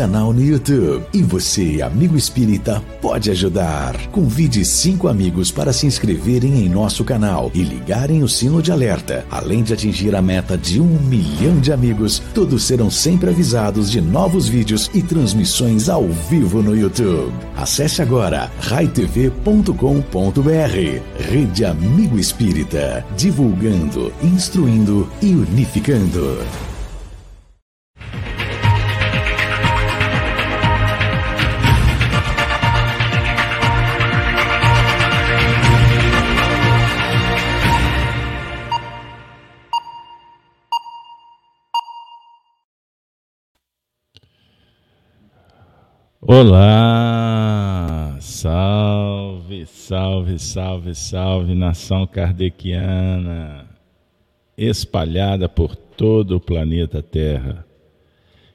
canal no YouTube. E você, amigo espírita, pode ajudar. Convide cinco amigos para se inscreverem em nosso canal e ligarem o sino de alerta. Além de atingir a meta de um milhão de amigos, todos serão sempre avisados de novos vídeos e transmissões ao vivo no YouTube. Acesse agora raitv.com.br. Rede Amigo Espírita, divulgando, instruindo e unificando. Olá! Salve, salve, salve, salve, nação kardeciana, espalhada por todo o planeta Terra.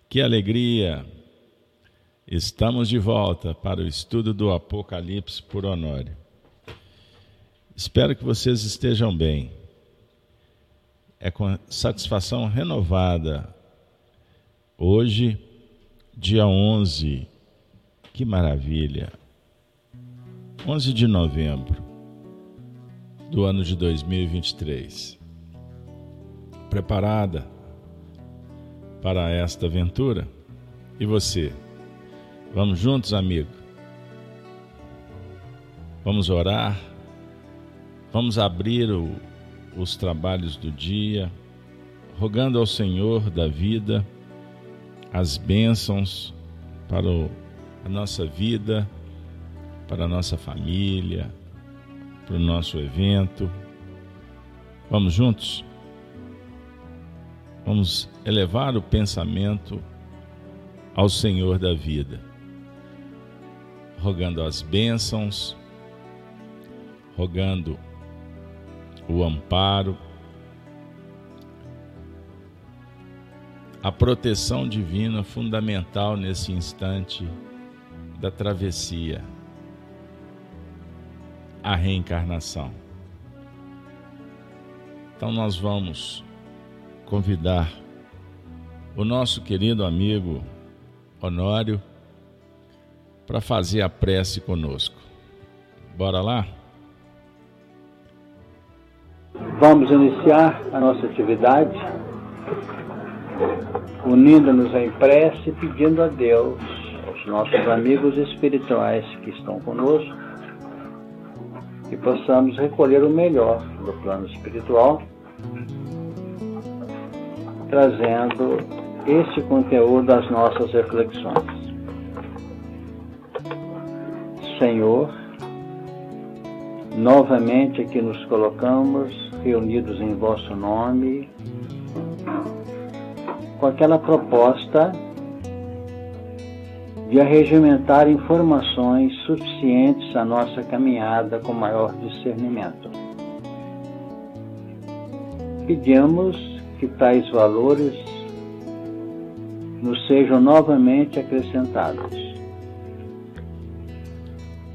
Que alegria! Estamos de volta para o estudo do Apocalipse por Honório. Espero que vocês estejam bem. É com satisfação renovada. Hoje, dia 11 que maravilha! 11 de novembro do ano de 2023. Preparada para esta aventura? E você? Vamos juntos, amigo? Vamos orar? Vamos abrir o, os trabalhos do dia, rogando ao Senhor da vida as bênçãos para o a nossa vida, para a nossa família, para o nosso evento. Vamos juntos? Vamos elevar o pensamento ao Senhor da vida, rogando as bênçãos, rogando o amparo, a proteção divina fundamental nesse instante da travessia, a reencarnação. Então, nós vamos convidar o nosso querido amigo Honório para fazer a prece conosco. Bora lá? Vamos iniciar a nossa atividade unindo-nos em prece, pedindo a Deus nossos amigos espirituais que estão conosco, que possamos recolher o melhor do plano espiritual, trazendo este conteúdo às nossas reflexões. Senhor, novamente aqui nos colocamos reunidos em vosso nome, com aquela proposta de arregimentar informações suficientes à nossa caminhada com maior discernimento. Pedimos que tais valores nos sejam novamente acrescentados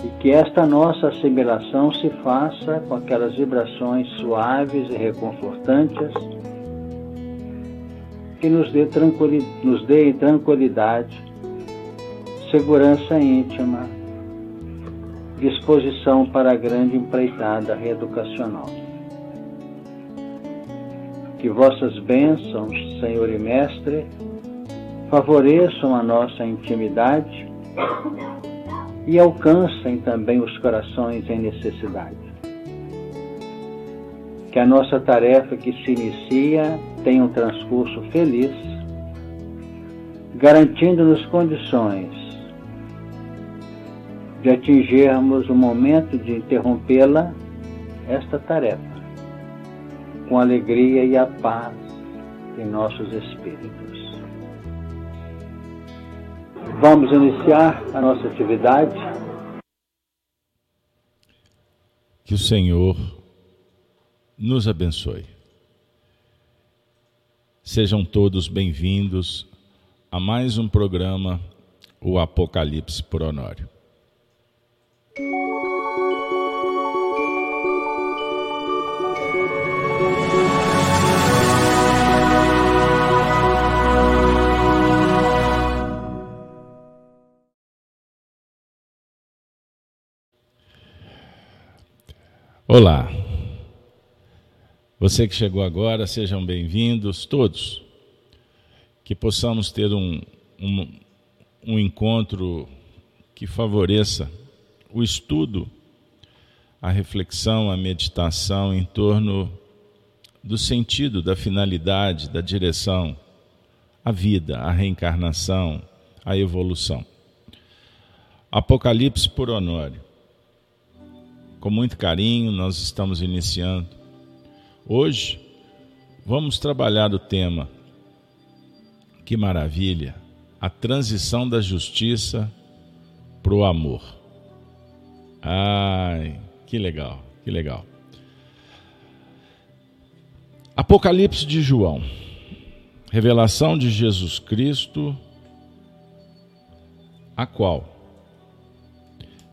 e que esta nossa assimilação se faça com aquelas vibrações suaves e reconfortantes que nos dê, tranquilidade, nos dê tranquilidade segurança íntima, disposição para a grande empreitada reeducacional. Que vossas bênçãos, Senhor e Mestre, favoreçam a nossa intimidade e alcancem também os corações em necessidade. Que a nossa tarefa que se inicia tenha um transcurso feliz, garantindo-nos condições de atingirmos o momento de interrompê-la, esta tarefa, com alegria e a paz em nossos espíritos. Vamos iniciar a nossa atividade. Que o Senhor nos abençoe. Sejam todos bem-vindos a mais um programa, o Apocalipse por Honório. Olá. Você que chegou agora, sejam bem-vindos todos. Que possamos ter um, um, um encontro que favoreça o estudo, a reflexão, a meditação em torno do sentido, da finalidade, da direção, a vida, a reencarnação, a evolução. Apocalipse por Honório com muito carinho, nós estamos iniciando. Hoje vamos trabalhar o tema. Que maravilha! A transição da justiça para o amor. Ai, que legal, que legal. Apocalipse de João. Revelação de Jesus Cristo, a qual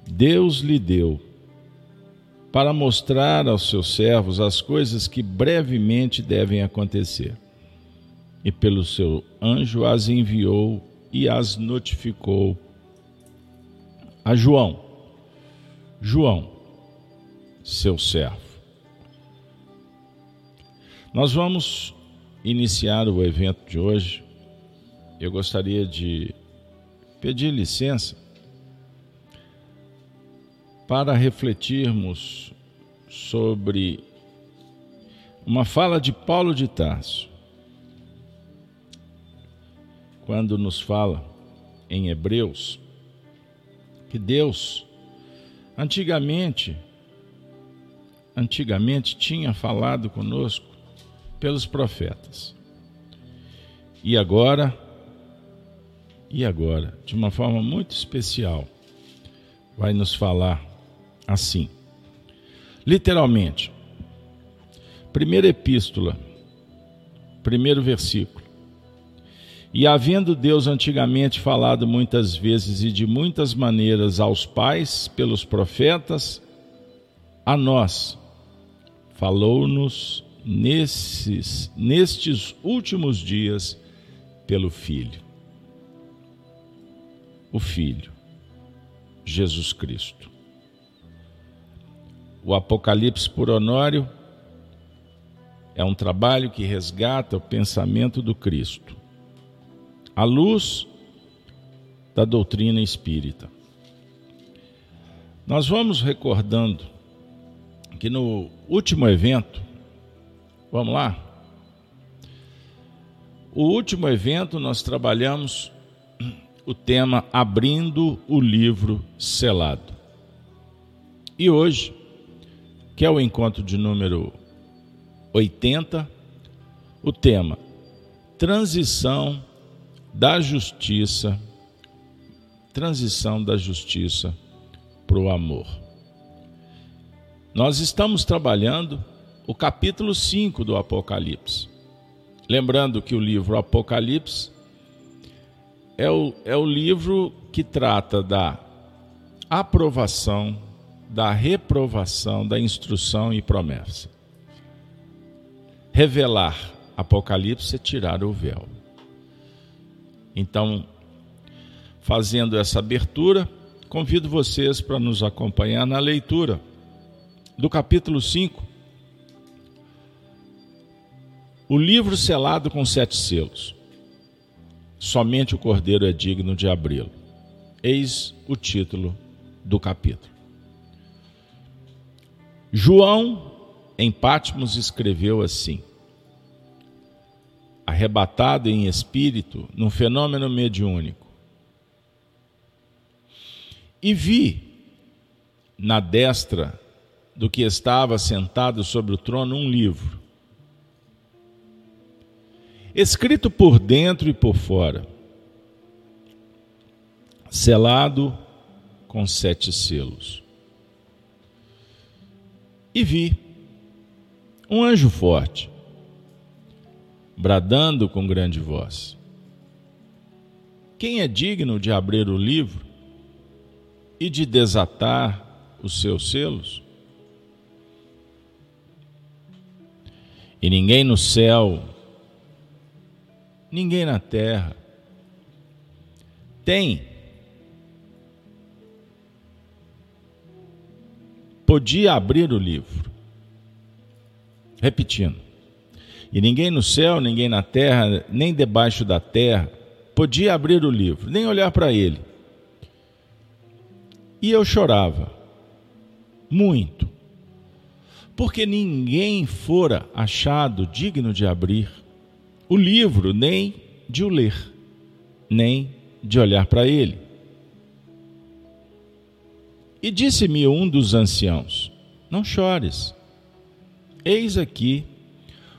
Deus lhe deu para mostrar aos seus servos as coisas que brevemente devem acontecer. E pelo seu anjo as enviou e as notificou a João. João, seu servo. Nós vamos iniciar o evento de hoje. Eu gostaria de pedir licença para refletirmos sobre uma fala de Paulo de Tarso, quando nos fala em Hebreus que Deus antigamente antigamente tinha falado conosco pelos profetas. E agora e agora, de uma forma muito especial, vai nos falar assim. Literalmente, primeira epístola, primeiro versículo. E havendo Deus antigamente falado muitas vezes e de muitas maneiras aos pais pelos profetas, a nós falou-nos nesses nestes últimos dias pelo Filho. O Filho, Jesus Cristo o Apocalipse por Honório é um trabalho que resgata o pensamento do Cristo, à luz da doutrina espírita. Nós vamos recordando que no último evento, vamos lá? O último evento nós trabalhamos o tema Abrindo o Livro Selado. E hoje que é o encontro de número 80, o tema Transição da Justiça, transição da justiça para o amor. Nós estamos trabalhando o capítulo 5 do Apocalipse. Lembrando que o livro Apocalipse é o, é o livro que trata da aprovação da reprovação, da instrução e promessa. Revelar Apocalipse é tirar o véu. Então, fazendo essa abertura, convido vocês para nos acompanhar na leitura do capítulo 5. O livro selado com sete selos. Somente o Cordeiro é digno de abri-lo. Eis o título do capítulo. João, em Patmos, escreveu assim: arrebatado em espírito num fenômeno mediúnico. E vi na destra do que estava sentado sobre o trono um livro, escrito por dentro e por fora, selado com sete selos e vi um anjo forte, bradando com grande voz: Quem é digno de abrir o livro e de desatar os seus selos? E ninguém no céu, ninguém na terra, tem podia abrir o livro. Repetindo. E ninguém no céu, ninguém na terra, nem debaixo da terra, podia abrir o livro, nem olhar para ele. E eu chorava, muito, porque ninguém fora achado digno de abrir o livro, nem de o ler, nem de olhar para ele. E disse-me um dos anciãos: Não chores, eis aqui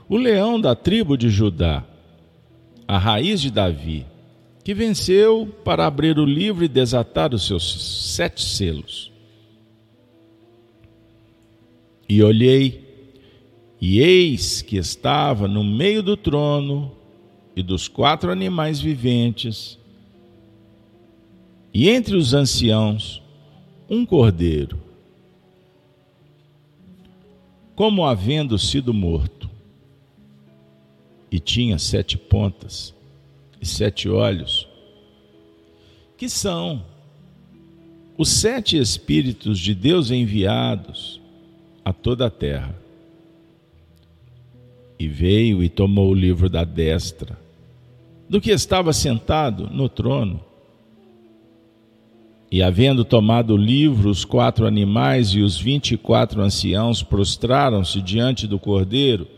o leão da tribo de Judá, a raiz de Davi, que venceu para abrir o livro e desatar os seus sete selos. E olhei, e eis que estava no meio do trono e dos quatro animais viventes, e entre os anciãos, um cordeiro, como havendo sido morto, e tinha sete pontas e sete olhos, que são os sete Espíritos de Deus enviados a toda a terra. E veio e tomou o livro da destra, do que estava sentado no trono. E havendo tomado o livro, os quatro animais e os vinte e quatro anciãos prostraram-se diante do cordeiro,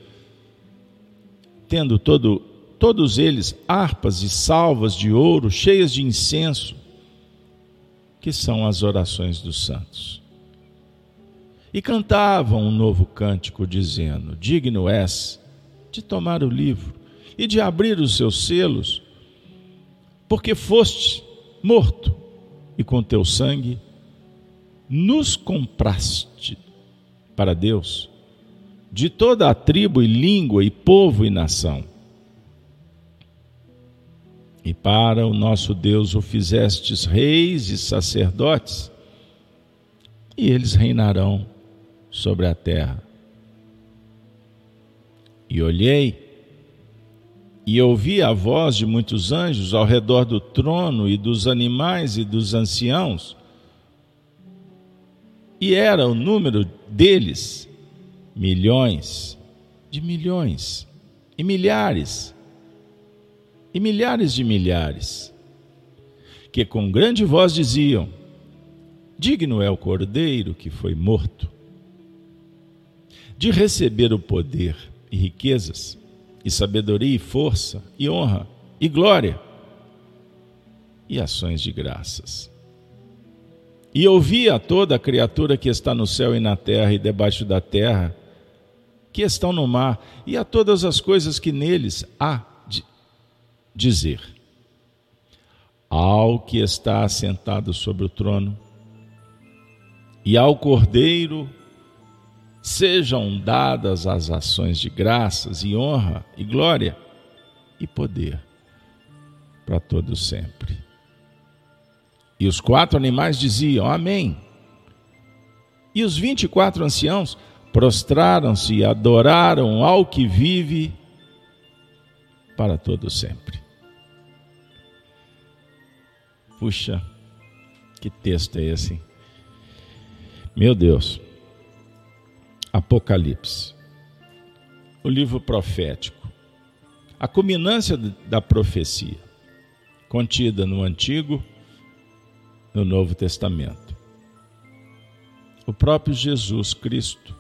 tendo todo, todos eles harpas e salvas de ouro cheias de incenso, que são as orações dos santos. E cantavam um novo cântico, dizendo: Digno és de tomar o livro e de abrir os seus selos, porque foste morto e com teu sangue nos compraste para Deus de toda a tribo e língua e povo e nação. E para o nosso Deus o fizestes reis e sacerdotes, e eles reinarão sobre a terra. E olhei e ouvi a voz de muitos anjos ao redor do trono e dos animais e dos anciãos, e era o número deles milhões de milhões e milhares e milhares de milhares, que com grande voz diziam: Digno é o cordeiro que foi morto de receber o poder e riquezas, e sabedoria e força, e honra, e glória, e ações de graças. E ouvi a toda a criatura que está no céu e na terra e debaixo da terra, que estão no mar, e a todas as coisas que neles há de dizer. Ao que está assentado sobre o trono, e ao Cordeiro sejam dadas as ações de graças e honra e glória e poder para todos sempre. E os quatro animais diziam: Amém. E os vinte e quatro anciãos prostraram-se e adoraram ao que vive para todo sempre. Puxa, que texto é esse? Meu Deus. Apocalipse, o livro profético, a culminância da profecia, contida no Antigo e no Novo Testamento. O próprio Jesus Cristo,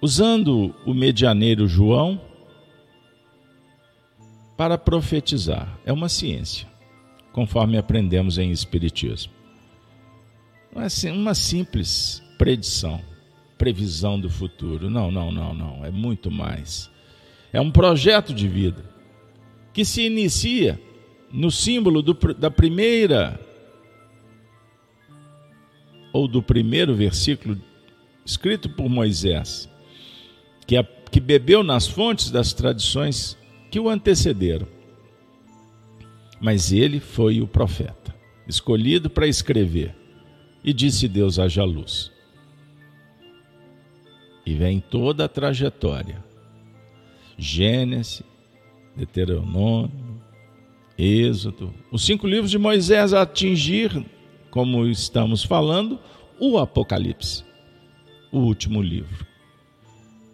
usando o medianeiro João para profetizar. É uma ciência, conforme aprendemos em Espiritismo. Não é uma simples predição, previsão do futuro. Não, não, não, não. É muito mais. É um projeto de vida que se inicia no símbolo do, da primeira ou do primeiro versículo escrito por Moisés, que, a, que bebeu nas fontes das tradições que o antecederam. Mas ele foi o profeta, escolhido para escrever. E disse Deus: haja luz. E vem toda a trajetória. Gênesis, Deuteronômio, Êxodo, os cinco livros de Moisés a atingir, como estamos falando, o Apocalipse, o último livro.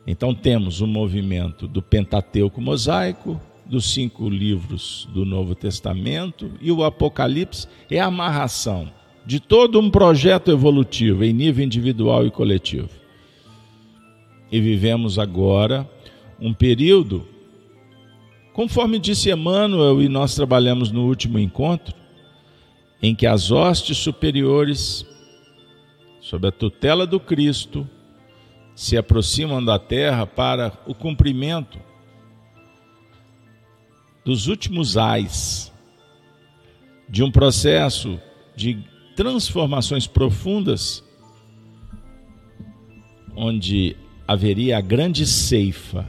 Então temos o movimento do Pentateuco mosaico, dos cinco livros do Novo Testamento, e o Apocalipse é a amarração de todo um projeto evolutivo em nível individual e coletivo. E vivemos agora um período, conforme disse Emmanuel, e nós trabalhamos no último encontro, em que as hostes superiores, sob a tutela do Cristo, se aproximam da terra para o cumprimento dos últimos ais de um processo de transformações profundas, onde haveria a grande ceifa.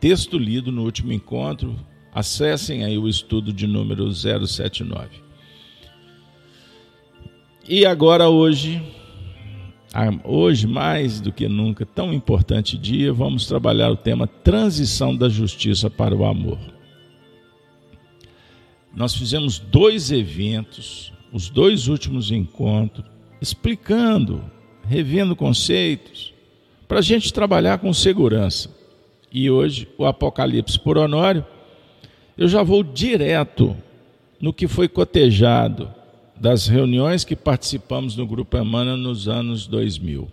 Texto lido no último encontro, acessem aí o estudo de número 079. E agora hoje, hoje mais do que nunca, tão importante dia, vamos trabalhar o tema transição da justiça para o amor. Nós fizemos dois eventos os dois últimos encontros, explicando, revendo conceitos, para a gente trabalhar com segurança. E hoje, o Apocalipse por Honório, eu já vou direto no que foi cotejado das reuniões que participamos no Grupo Emana nos anos 2000.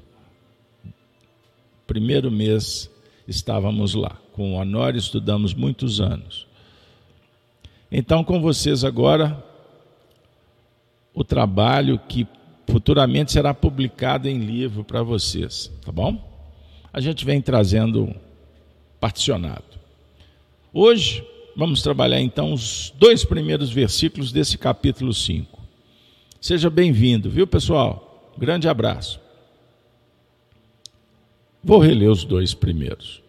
Primeiro mês estávamos lá. Com o Honório estudamos muitos anos. Então, com vocês agora, o trabalho que futuramente será publicado em livro para vocês, tá bom? A gente vem trazendo particionado. Hoje vamos trabalhar então os dois primeiros versículos desse capítulo 5. Seja bem-vindo, viu, pessoal? Grande abraço. Vou reler os dois primeiros.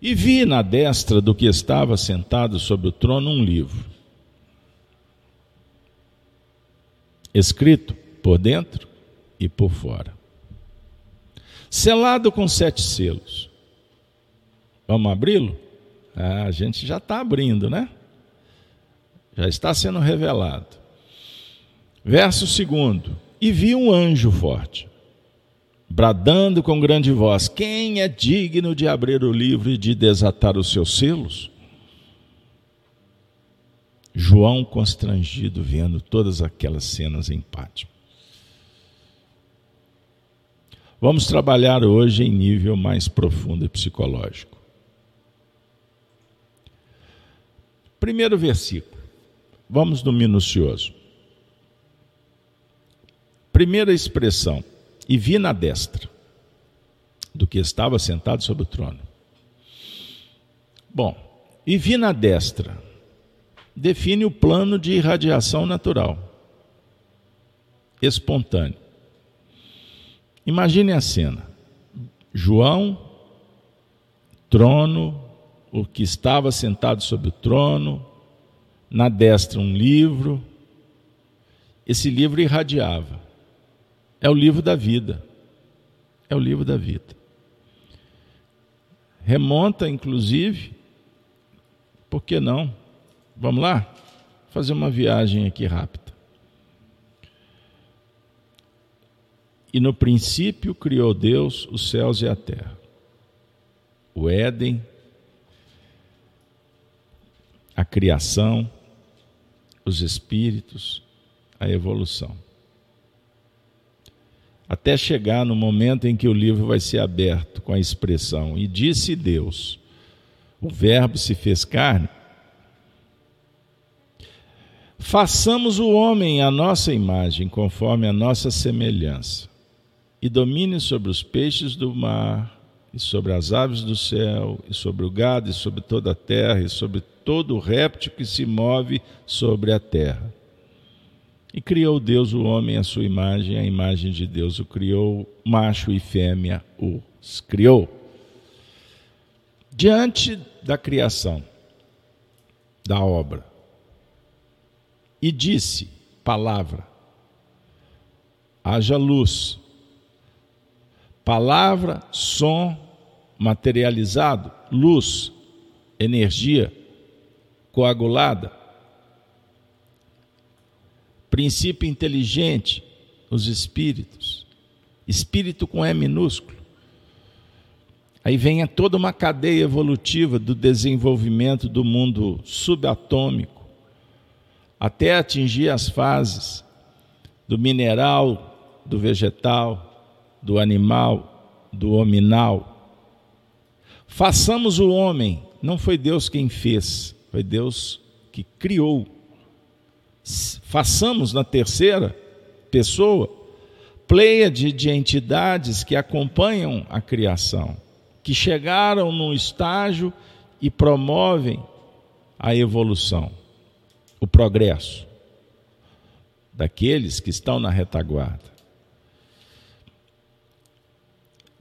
E vi na destra do que estava sentado sobre o trono um livro escrito por dentro e por fora. Selado com sete selos. Vamos abri-lo? Ah, a gente já está abrindo, né? Já está sendo revelado. Verso segundo: E vi um anjo forte, bradando com grande voz: Quem é digno de abrir o livro e de desatar os seus selos? João constrangido vendo todas aquelas cenas em pátio. Vamos trabalhar hoje em nível mais profundo e psicológico. Primeiro versículo. Vamos no minucioso. Primeira expressão. E vi na destra do que estava sentado sobre o trono. Bom, e vi na destra define o plano de irradiação natural, espontâneo. Imagine a cena: João, trono, o que estava sentado sobre o trono, na destra um livro. Esse livro irradiava. É o livro da vida. É o livro da vida. Remonta, inclusive, por que não? Vamos lá? Fazer uma viagem aqui rápida. E no princípio criou Deus os céus e a terra. O Éden, a criação, os espíritos, a evolução. Até chegar no momento em que o livro vai ser aberto com a expressão: E disse Deus, o Verbo se fez carne Façamos o homem à nossa imagem, conforme a nossa semelhança, e domine sobre os peixes do mar, e sobre as aves do céu, e sobre o gado, e sobre toda a terra, e sobre todo o réptil que se move sobre a terra. E criou Deus o homem à sua imagem, a imagem de Deus o criou, macho e fêmea os criou. Diante da criação, da obra, e disse: Palavra, haja luz. Palavra, som materializado, luz, energia coagulada. Princípio inteligente, os espíritos. Espírito com E minúsculo. Aí vem toda uma cadeia evolutiva do desenvolvimento do mundo subatômico, até atingir as fases do mineral, do vegetal, do animal, do hominal. Façamos o homem, não foi Deus quem fez, foi Deus que criou. Façamos na terceira pessoa, pleiade de entidades que acompanham a criação que chegaram num estágio e promovem a evolução, o progresso daqueles que estão na retaguarda.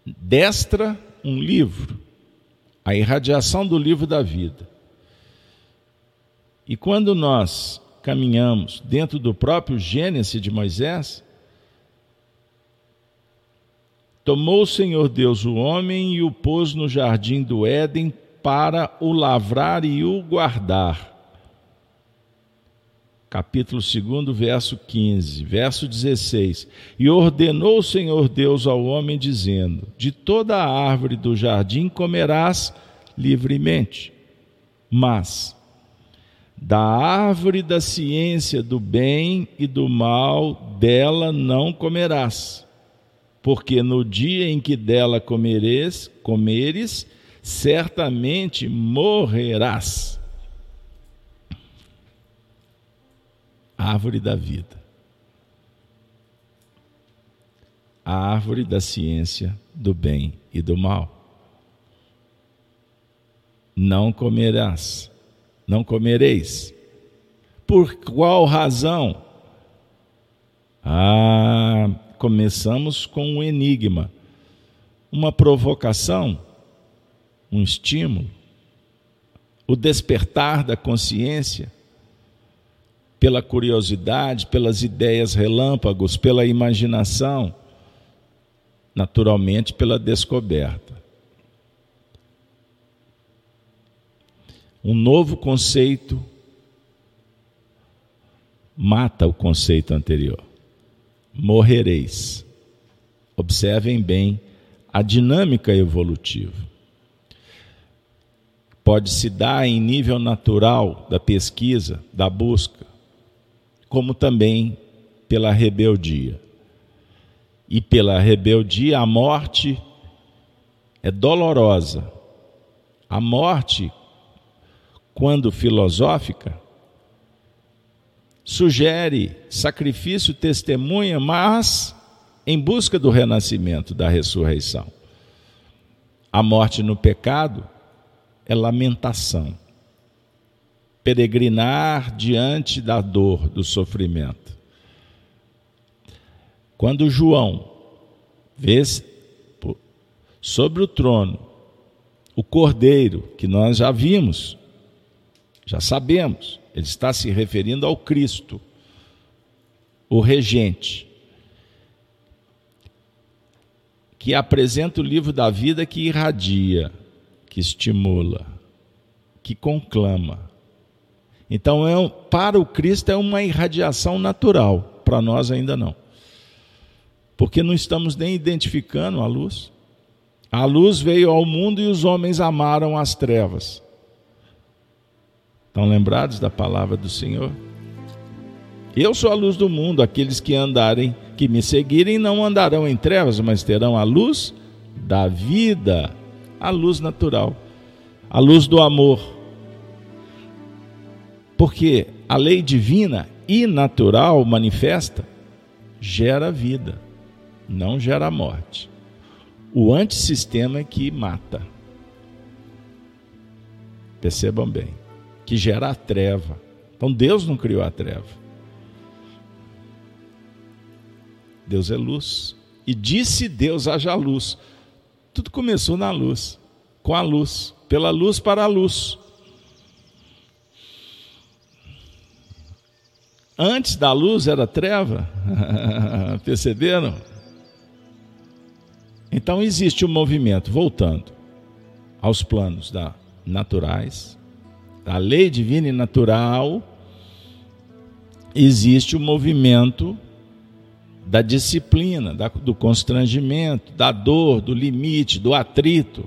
Destra um livro, a irradiação do livro da vida. E quando nós caminhamos dentro do próprio Gênesis de Moisés, Tomou o Senhor Deus o homem e o pôs no jardim do Éden para o lavrar e o guardar. Capítulo 2, verso 15, verso 16. E ordenou o Senhor Deus ao homem, dizendo: De toda a árvore do jardim comerás livremente, mas da árvore da ciência do bem e do mal, dela não comerás porque no dia em que dela comeres, comeres, certamente morrerás. Árvore da vida. A árvore da ciência do bem e do mal. Não comerás, não comereis. Por qual razão? Ah, começamos com um enigma, uma provocação, um estímulo, o despertar da consciência pela curiosidade, pelas ideias relâmpagos, pela imaginação, naturalmente pela descoberta. Um novo conceito mata o conceito anterior morrereis. Observem bem a dinâmica evolutiva. Pode se dar em nível natural da pesquisa, da busca, como também pela rebeldia. E pela rebeldia, a morte é dolorosa. A morte, quando filosófica, sugere sacrifício, testemunha, mas em busca do renascimento, da ressurreição. A morte no pecado é lamentação, peregrinar diante da dor, do sofrimento. Quando João vê sobre o trono o cordeiro, que nós já vimos, já sabemos, ele está se referindo ao Cristo, o regente, que apresenta o livro da vida que irradia, que estimula, que conclama. Então, é, para o Cristo é uma irradiação natural, para nós ainda não. Porque não estamos nem identificando a luz. A luz veio ao mundo e os homens amaram as trevas. Estão lembrados da palavra do Senhor? Eu sou a luz do mundo, aqueles que andarem, que me seguirem, não andarão em trevas, mas terão a luz da vida, a luz natural, a luz do amor. Porque a lei divina e natural manifesta gera vida, não gera morte. O antissistema é que mata. Percebam bem que gera a treva. Então Deus não criou a treva. Deus é luz. E disse Deus: haja luz. Tudo começou na luz, com a luz, pela luz para a luz. Antes da luz era treva. Perceberam? Então existe um movimento, voltando aos planos da naturais, a lei divina e natural, existe o movimento da disciplina, da, do constrangimento, da dor, do limite, do atrito.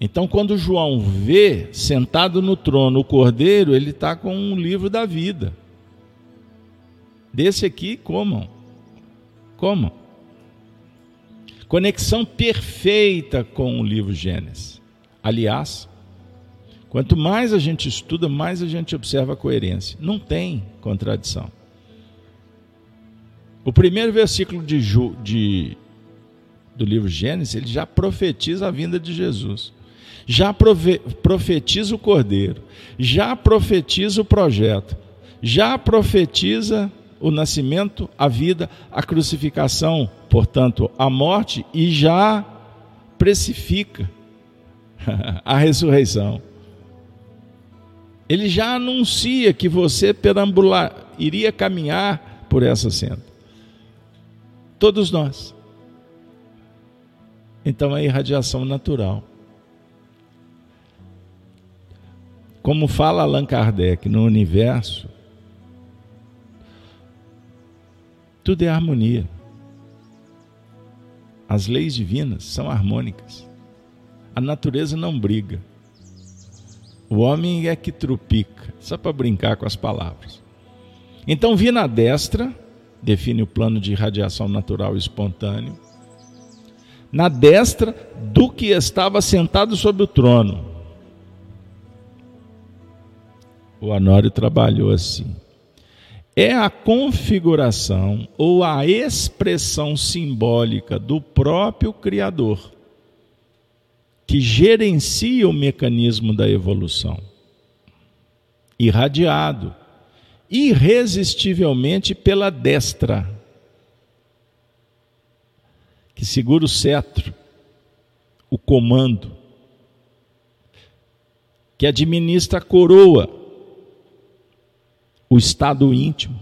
Então, quando João vê sentado no trono o cordeiro, ele está com um livro da vida. Desse aqui, comam. Comam. Conexão perfeita com o livro Gênesis. Aliás, quanto mais a gente estuda, mais a gente observa a coerência. Não tem contradição. O primeiro versículo de, de, do livro Gênesis, ele já profetiza a vinda de Jesus. Já profetiza o Cordeiro. Já profetiza o projeto. Já profetiza o nascimento, a vida, a crucificação, portanto, a morte, e já precifica a ressurreição. Ele já anuncia que você perambular, iria caminhar por essa senda. Todos nós. Então é irradiação natural. Como fala Allan Kardec, no universo, Tudo é harmonia. As leis divinas são harmônicas. A natureza não briga. O homem é que trupica, só para brincar com as palavras. Então, vi na destra, define o plano de radiação natural espontâneo, na destra do que estava sentado sobre o trono. O Honório trabalhou assim é a configuração ou a expressão simbólica do próprio Criador, que gerencia o mecanismo da evolução, irradiado irresistivelmente pela destra, que segura o cetro, o comando, que administra a coroa o estado íntimo,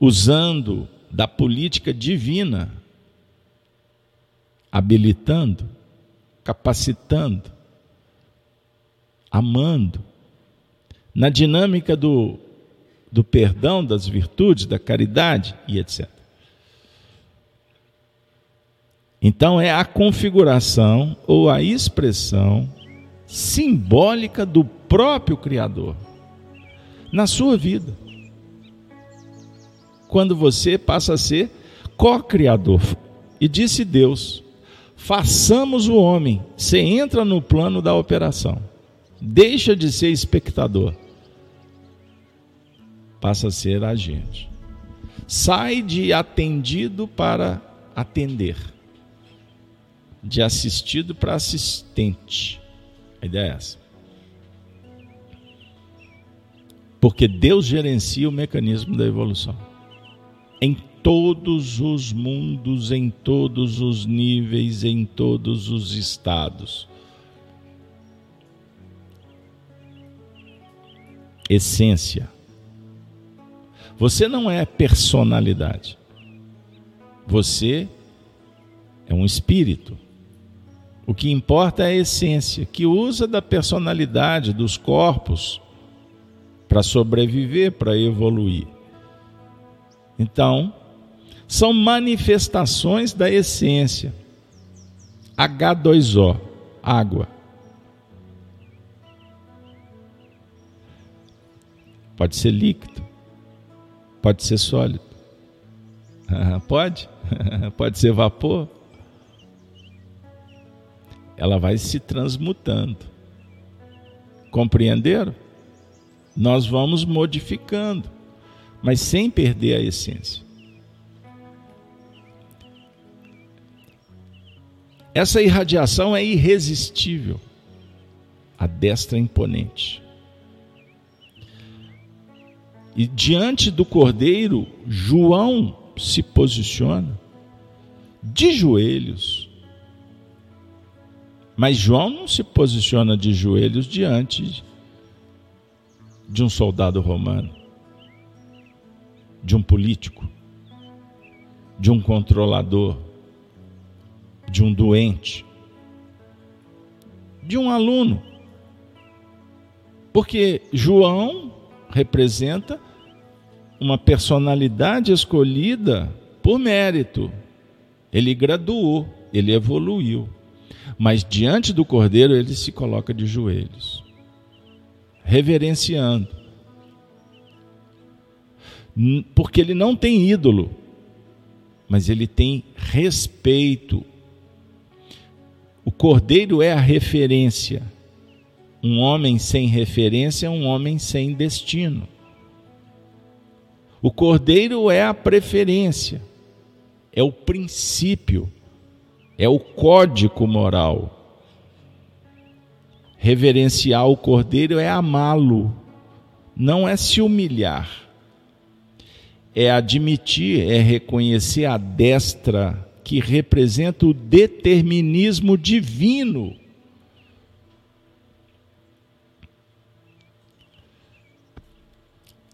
usando da política divina, habilitando, capacitando, amando, na dinâmica do, do perdão, das virtudes, da caridade e etc. Então é a configuração ou a expressão simbólica do próprio Criador na sua vida. Quando você passa a ser co-criador. E disse Deus: façamos o homem. Você entra no plano da operação. Deixa de ser espectador. Passa a ser agente. Sai de atendido para atender. De assistido para assistente. A ideia é essa. Porque Deus gerencia o mecanismo da evolução. Em todos os mundos, em todos os níveis, em todos os estados. Essência. Você não é personalidade. Você é um espírito. O que importa é a essência, que usa da personalidade, dos corpos, para sobreviver, para evoluir. Então, são manifestações da essência. H2O, água. Pode ser líquido, pode ser sólido. pode? pode ser vapor. Ela vai se transmutando. Compreenderam? nós vamos modificando, mas sem perder a essência. Essa irradiação é irresistível, a destra imponente. E diante do cordeiro, João se posiciona de joelhos. Mas João não se posiciona de joelhos diante de um soldado romano, de um político, de um controlador, de um doente, de um aluno. Porque João representa uma personalidade escolhida por mérito. Ele graduou, ele evoluiu. Mas diante do cordeiro ele se coloca de joelhos, reverenciando. Porque ele não tem ídolo, mas ele tem respeito. O cordeiro é a referência. Um homem sem referência é um homem sem destino. O cordeiro é a preferência, é o princípio, é o código moral. Reverenciar o cordeiro é amá-lo, não é se humilhar, é admitir, é reconhecer a destra que representa o determinismo divino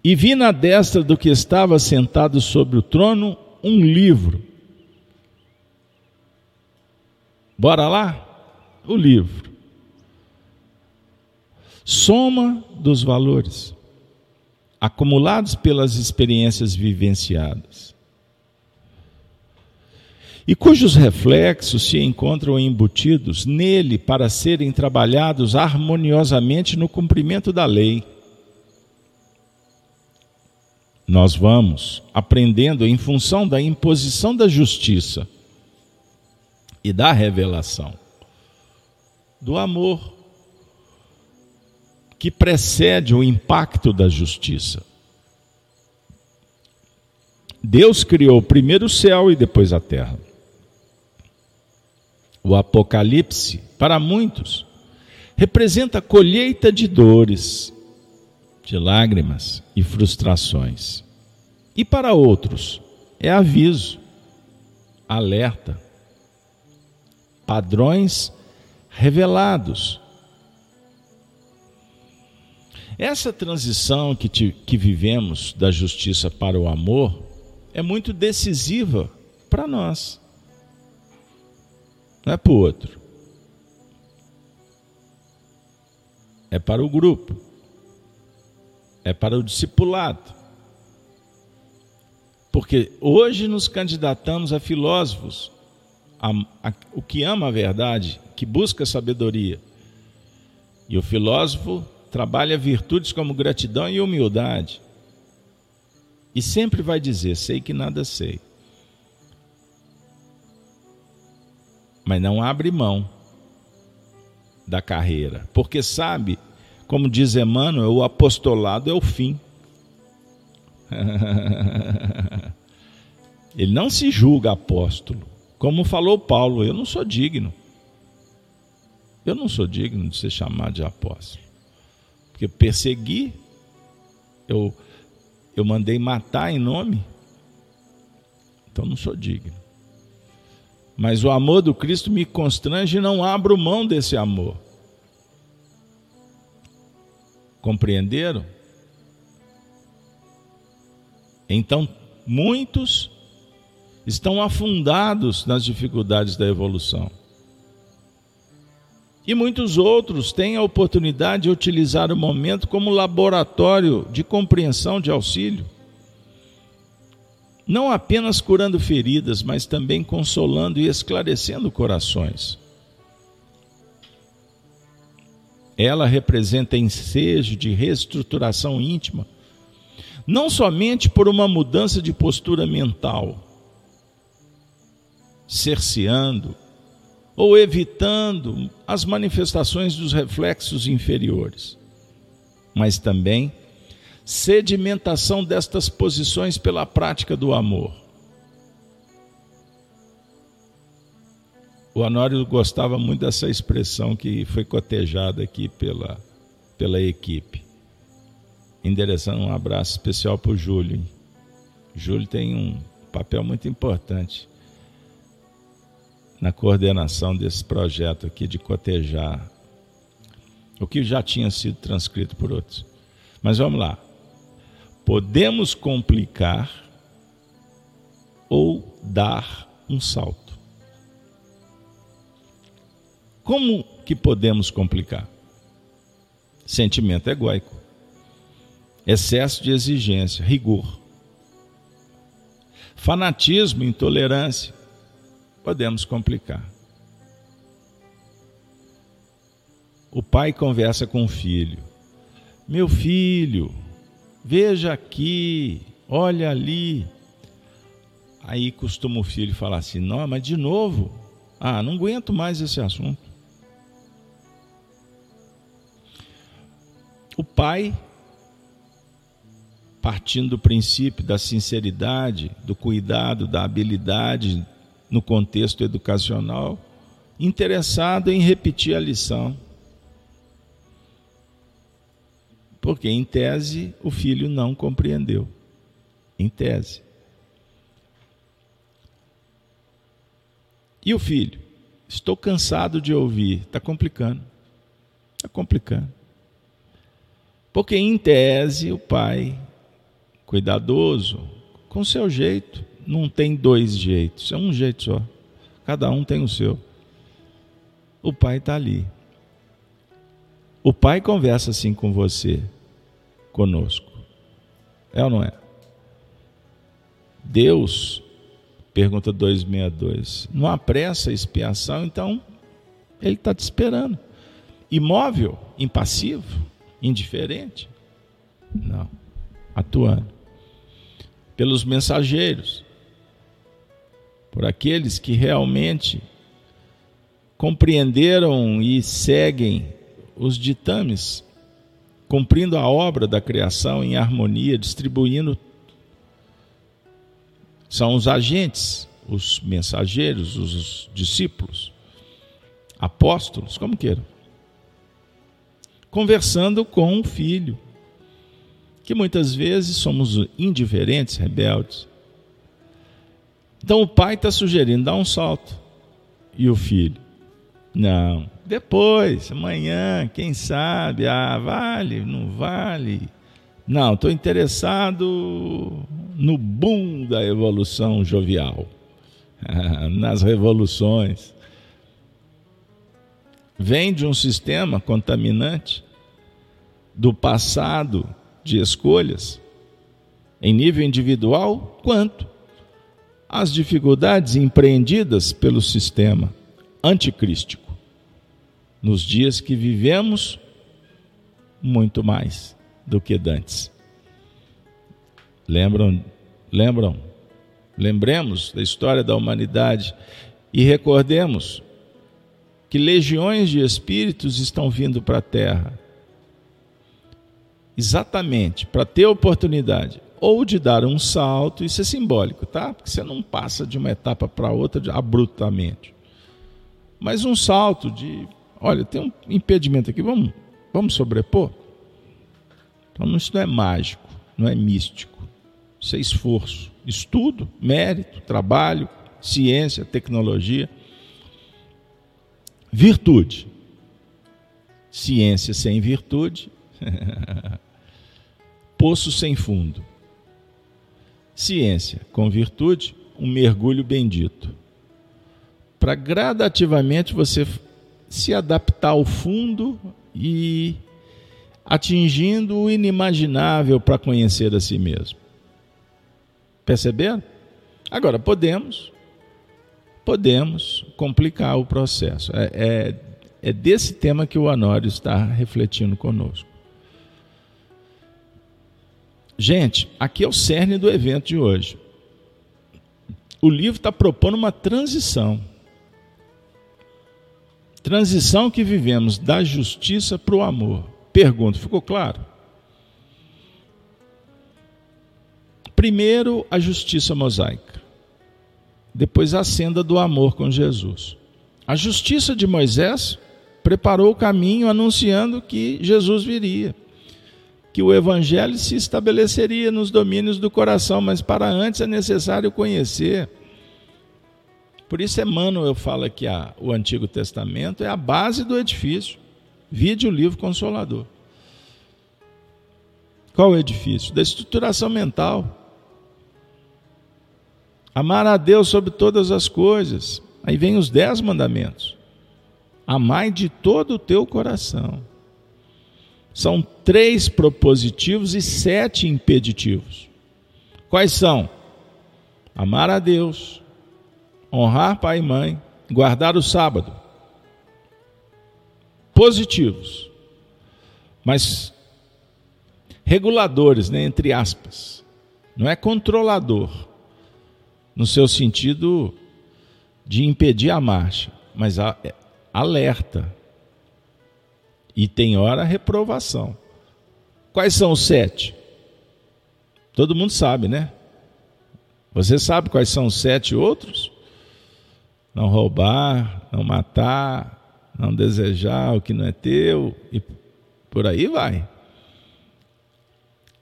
E vi na destra do que estava sentado sobre o trono um livro. Bora lá? O livro. Soma dos valores acumulados pelas experiências vivenciadas e cujos reflexos se encontram embutidos nele para serem trabalhados harmoniosamente no cumprimento da lei nós vamos aprendendo em função da imposição da justiça e da revelação do amor que precede o impacto da justiça. Deus criou primeiro o céu e depois a terra. O Apocalipse, para muitos, representa colheita de dores, de lágrimas e frustrações. E para outros, é aviso, alerta, padrões revelados. Essa transição que, te, que vivemos da justiça para o amor é muito decisiva para nós, não é para o outro, é para o grupo é para o discipulado. Porque hoje nos candidatamos a filósofos, a, a, o que ama a verdade, que busca sabedoria. E o filósofo trabalha virtudes como gratidão e humildade. E sempre vai dizer: sei que nada sei. Mas não abre mão da carreira, porque sabe como diz Emmanuel, o apostolado é o fim. Ele não se julga apóstolo. Como falou Paulo, eu não sou digno. Eu não sou digno de ser chamado de apóstolo. Porque persegui, eu, eu mandei matar em nome, então não sou digno. Mas o amor do Cristo me constrange e não abro mão desse amor. Compreenderam? Então, muitos estão afundados nas dificuldades da evolução. E muitos outros têm a oportunidade de utilizar o momento como laboratório de compreensão, de auxílio. Não apenas curando feridas, mas também consolando e esclarecendo corações. Ela representa ensejo de reestruturação íntima, não somente por uma mudança de postura mental, cerceando ou evitando as manifestações dos reflexos inferiores, mas também sedimentação destas posições pela prática do amor O Honório gostava muito dessa expressão que foi cotejada aqui pela, pela equipe. Endereçando um abraço especial para o Júlio. Júlio tem um papel muito importante na coordenação desse projeto aqui de cotejar o que já tinha sido transcrito por outros. Mas vamos lá. Podemos complicar ou dar um salto. Como que podemos complicar? Sentimento egóico, excesso de exigência, rigor, fanatismo, intolerância, podemos complicar. O pai conversa com o filho: Meu filho, veja aqui, olha ali. Aí costuma o filho falar assim: Não, mas de novo? Ah, não aguento mais esse assunto. O pai, partindo do princípio da sinceridade, do cuidado, da habilidade no contexto educacional, interessado em repetir a lição. Porque, em tese, o filho não compreendeu. Em tese. E o filho? Estou cansado de ouvir. Está complicando. Está complicando. Porque, em tese, o pai, cuidadoso, com seu jeito, não tem dois jeitos, é um jeito só. Cada um tem o seu. O pai está ali. O pai conversa assim com você, conosco. É ou não é? Deus, pergunta 262, não apressa a expiação, então ele está te esperando. Imóvel, impassivo, indiferente? Não. Atuando. Pelos mensageiros. Por aqueles que realmente compreenderam e seguem os ditames, cumprindo a obra da criação em harmonia, distribuindo. São os agentes, os mensageiros, os discípulos, apóstolos, como queiram conversando com o filho, que muitas vezes somos indiferentes, rebeldes. Então o pai está sugerindo dar um salto. E o filho? Não. Depois, amanhã, quem sabe? Ah, vale, não vale. Não, estou interessado no boom da evolução jovial, nas revoluções. Vem de um sistema contaminante do passado de escolhas, em nível individual, quanto as dificuldades empreendidas pelo sistema anticrístico. Nos dias que vivemos, muito mais do que dantes. Lembram? Lembram? Lembremos da história da humanidade e recordemos que legiões de espíritos estão vindo para a Terra exatamente para ter oportunidade ou de dar um salto, isso é simbólico, tá? Porque você não passa de uma etapa para outra abruptamente. Mas um salto de, olha, tem um impedimento aqui, vamos, vamos sobrepor? Então isso não é mágico, não é místico. Isso é esforço, estudo, mérito, trabalho, ciência, tecnologia. Virtude. Ciência sem virtude Poço sem fundo. Ciência com virtude, um mergulho bendito. Para gradativamente você se adaptar ao fundo e atingindo o inimaginável para conhecer a si mesmo. Perceberam? Agora, podemos, podemos complicar o processo. É, é, é desse tema que o Honório está refletindo conosco. Gente, aqui é o cerne do evento de hoje. O livro está propondo uma transição. Transição que vivemos da justiça para o amor. Pergunto, ficou claro? Primeiro, a justiça mosaica. Depois, a senda do amor com Jesus. A justiça de Moisés preparou o caminho anunciando que Jesus viria que o evangelho se estabeleceria nos domínios do coração, mas para antes é necessário conhecer. Por isso Emmanuel fala que a, o Antigo Testamento é a base do edifício. Vide o livro Consolador. Qual o edifício? Da estruturação mental. Amar a Deus sobre todas as coisas. Aí vem os dez mandamentos. Amai de todo o teu coração. São três propositivos e sete impeditivos. Quais são? amar a Deus, honrar pai e mãe, guardar o sábado. Positivos. Mas reguladores, né, entre aspas. Não é controlador, no seu sentido de impedir a marcha, mas é, alerta. E tem hora reprovação. Quais são os sete? Todo mundo sabe, né? Você sabe quais são os sete outros? Não roubar, não matar, não desejar o que não é teu, e por aí vai.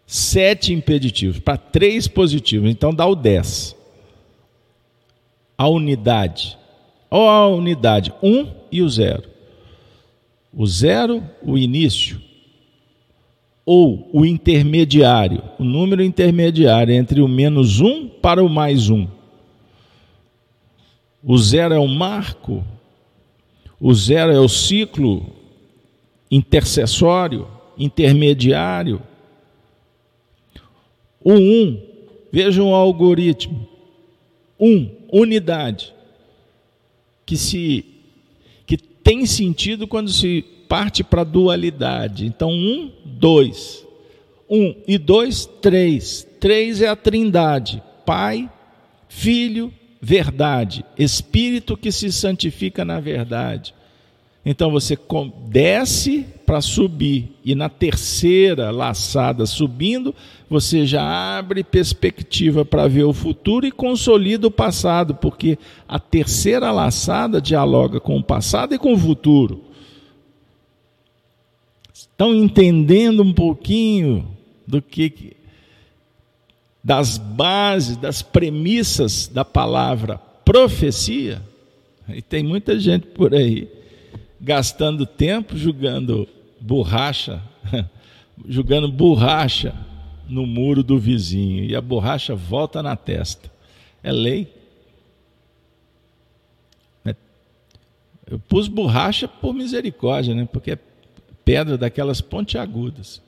Sete impeditivos para três positivos, então dá o dez. A unidade. Ou a unidade, um e o zero. O zero, o início. Ou o intermediário, o número intermediário entre o menos um para o mais um. O zero é o marco, o zero é o ciclo intercessório, intermediário. O um, vejam o algoritmo. Um, unidade. Que se que tem sentido quando se parte para dualidade. Então, um, dois. Um e dois, três. Três é a trindade: Pai, Filho, verdade. Espírito que se santifica na verdade. Então você desce para subir, e na terceira laçada subindo, você já abre perspectiva para ver o futuro e consolida o passado, porque a terceira laçada dialoga com o passado e com o futuro. Estão entendendo um pouquinho do que das bases, das premissas da palavra profecia? E tem muita gente por aí gastando tempo jogando borracha, jogando borracha no muro do vizinho e a borracha volta na testa. É lei. É, eu pus borracha por misericórdia, né? Porque é pedra daquelas pontiagudas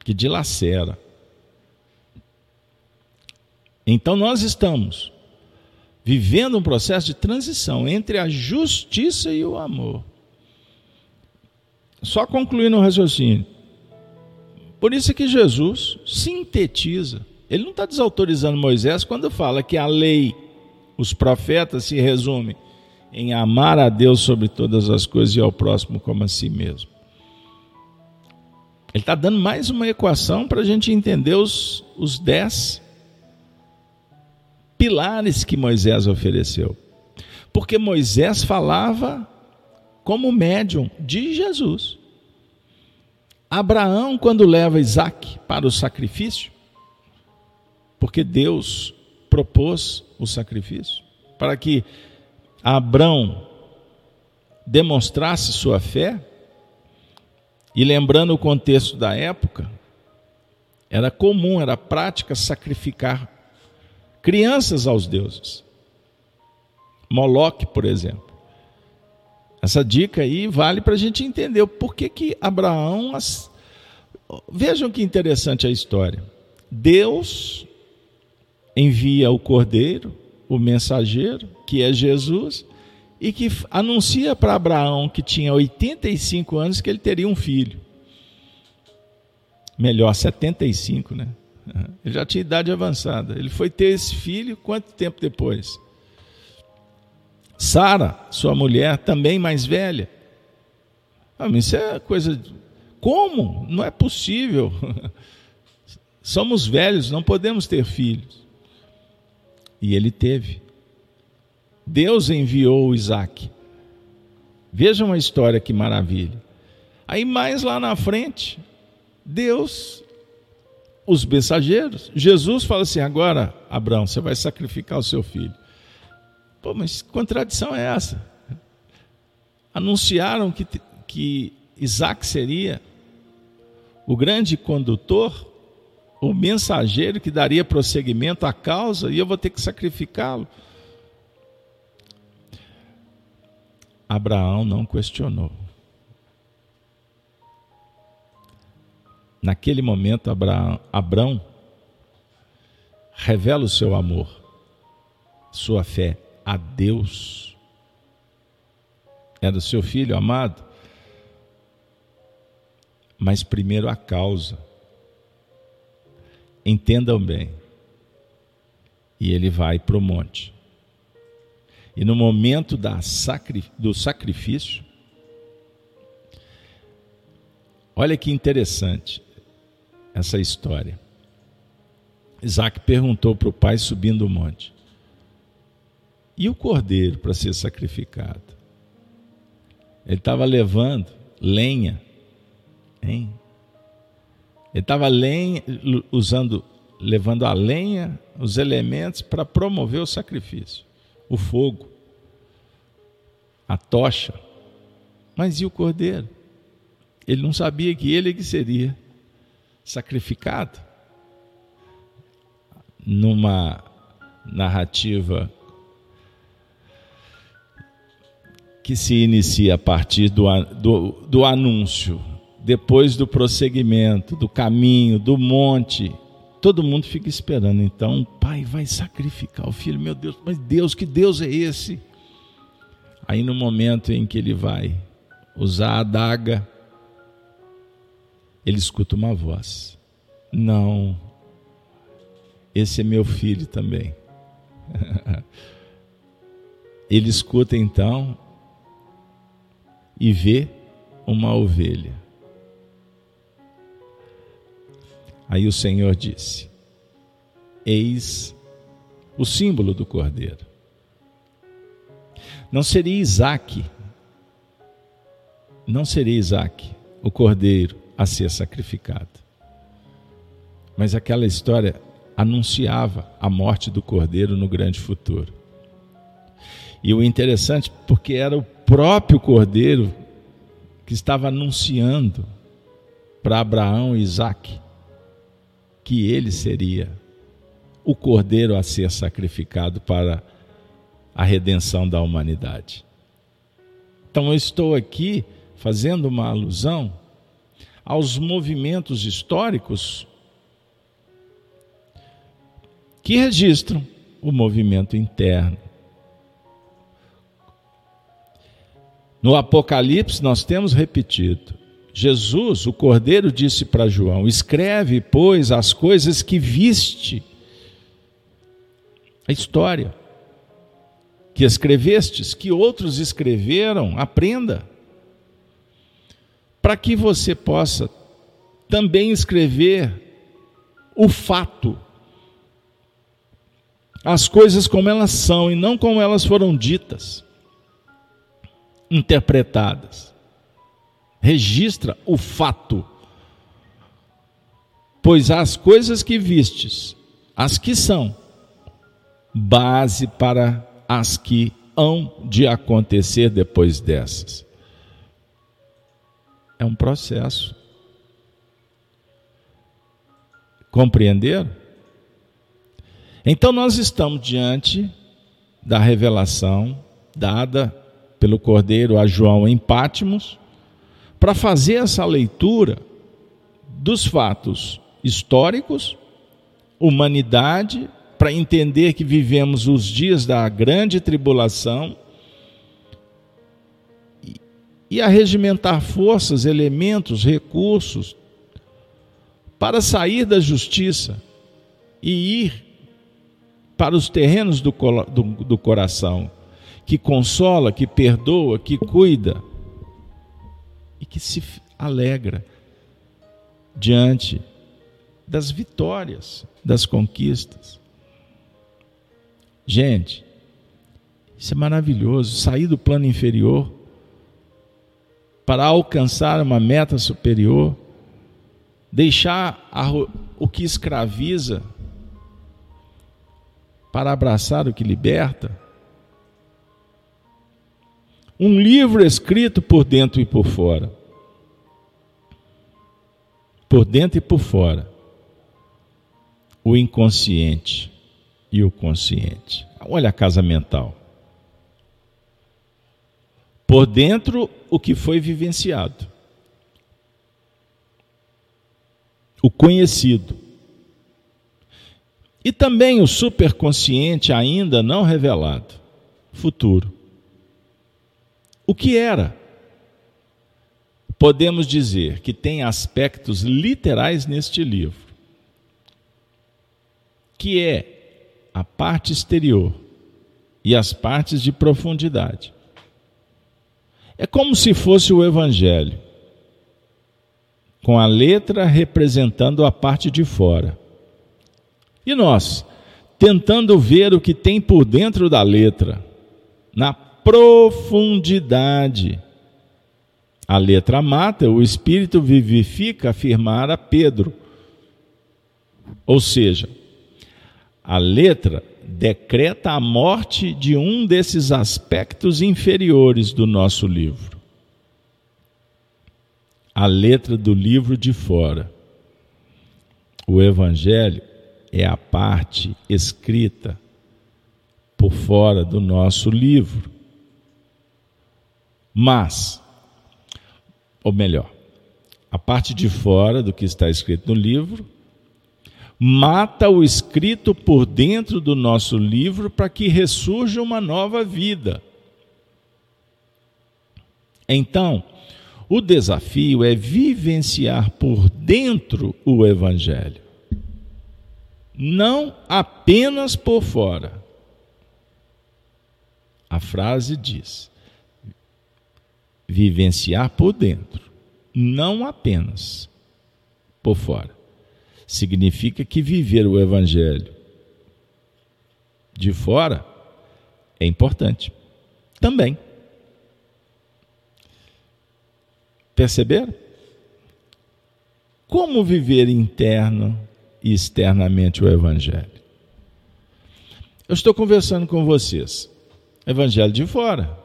que dilacera. Então nós estamos vivendo um processo de transição entre a justiça e o amor. Só concluindo o raciocínio. Por isso que Jesus sintetiza. Ele não está desautorizando Moisés quando fala que a lei, os profetas se resumem em amar a Deus sobre todas as coisas e ao próximo como a si mesmo. Ele está dando mais uma equação para a gente entender os, os dez pilares que Moisés ofereceu. Porque Moisés falava como médium de Jesus. Abraão, quando leva Isaac para o sacrifício, porque Deus propôs o sacrifício, para que Abraão demonstrasse sua fé, e lembrando o contexto da época, era comum, era prática sacrificar crianças aos deuses. Moloque, por exemplo. Essa dica aí vale para a gente entender o porquê que Abraão. As... Vejam que interessante a história. Deus envia o cordeiro, o mensageiro, que é Jesus, e que anuncia para Abraão, que tinha 85 anos, que ele teria um filho. Melhor, 75, né? Ele já tinha idade avançada. Ele foi ter esse filho quanto tempo depois? Sara, sua mulher, também mais velha. Ah, isso é coisa. Como? Não é possível. Somos velhos, não podemos ter filhos. E ele teve. Deus enviou Isaac. Vejam a história que maravilha. Aí mais lá na frente, Deus os mensageiros. Jesus fala assim: agora, Abraão, você vai sacrificar o seu filho. Pô, mas que contradição é essa? Anunciaram que, que Isaac seria o grande condutor, o mensageiro que daria prosseguimento à causa, e eu vou ter que sacrificá-lo. Abraão não questionou. Naquele momento, Abraão, Abraão revela o seu amor. sua fé a Deus. Era o seu filho amado, mas primeiro a causa. Entendam bem. E ele vai para o monte. E no momento da do sacrifício, olha que interessante essa história. Isaac perguntou para o pai subindo o monte: E o cordeiro para ser sacrificado? Ele estava levando lenha, hein? Ele estava usando, levando a lenha, os elementos para promover o sacrifício, o fogo, a tocha. Mas e o cordeiro? Ele não sabia que ele que seria sacrificado. Numa narrativa que se inicia a partir do, do, do anúncio, depois do prosseguimento, do caminho, do monte, todo mundo fica esperando. Então, o pai vai sacrificar o filho. Meu Deus, mas Deus, que Deus é esse? Aí, no momento em que ele vai usar a adaga, ele escuta uma voz: Não, esse é meu filho também. ele escuta então e vê uma ovelha. Aí o Senhor disse: Eis o símbolo do cordeiro. Não seria Isaac, não seria Isaac o cordeiro a ser sacrificado. Mas aquela história anunciava a morte do cordeiro no grande futuro. E o interessante, porque era o próprio cordeiro que estava anunciando para Abraão e Isaac que ele seria o cordeiro a ser sacrificado para a redenção da humanidade. Então eu estou aqui fazendo uma alusão aos movimentos históricos que registram o movimento interno. No Apocalipse, nós temos repetido: Jesus, o Cordeiro, disse para João: Escreve, pois, as coisas que viste. A história que escrevestes, que outros escreveram, aprenda para que você possa também escrever o fato, as coisas como elas são e não como elas foram ditas, interpretadas. Registra o fato, pois as coisas que vistes, as que são, base para as que hão de acontecer depois dessas. É um processo. Compreender? Então nós estamos diante da revelação dada pelo Cordeiro a João em Pátimos para fazer essa leitura dos fatos históricos, humanidade, para entender que vivemos os dias da grande tribulação e arregimentar forças, elementos, recursos para sair da justiça e ir para os terrenos do, do, do coração, que consola, que perdoa, que cuida e que se alegra diante das vitórias, das conquistas. Gente, isso é maravilhoso, sair do plano inferior para alcançar uma meta superior, deixar a, o que escraviza para abraçar o que liberta. Um livro escrito por dentro e por fora. Por dentro e por fora. O inconsciente e o consciente. Olha a casa mental por dentro o que foi vivenciado, o conhecido, E também o superconsciente ainda não revelado, futuro. O que era? Podemos dizer que tem aspectos literais neste livro, que é a parte exterior e as partes de profundidade. É como se fosse o Evangelho, com a letra representando a parte de fora. E nós, tentando ver o que tem por dentro da letra, na profundidade. A letra mata, o Espírito vivifica, afirmara Pedro. Ou seja, a letra decreta a morte de um desses aspectos inferiores do nosso livro. A letra do livro de fora. O Evangelho é a parte escrita por fora do nosso livro. Mas, ou melhor, a parte de fora do que está escrito no livro mata o escrito por dentro do nosso livro para que ressurja uma nova vida. Então, o desafio é vivenciar por dentro o Evangelho, não apenas por fora. A frase diz: vivenciar por dentro, não apenas por fora significa que viver o Evangelho de fora é importante também. Perceberam? Como viver interno e externamente o Evangelho? Eu estou conversando com vocês, Evangelho de fora.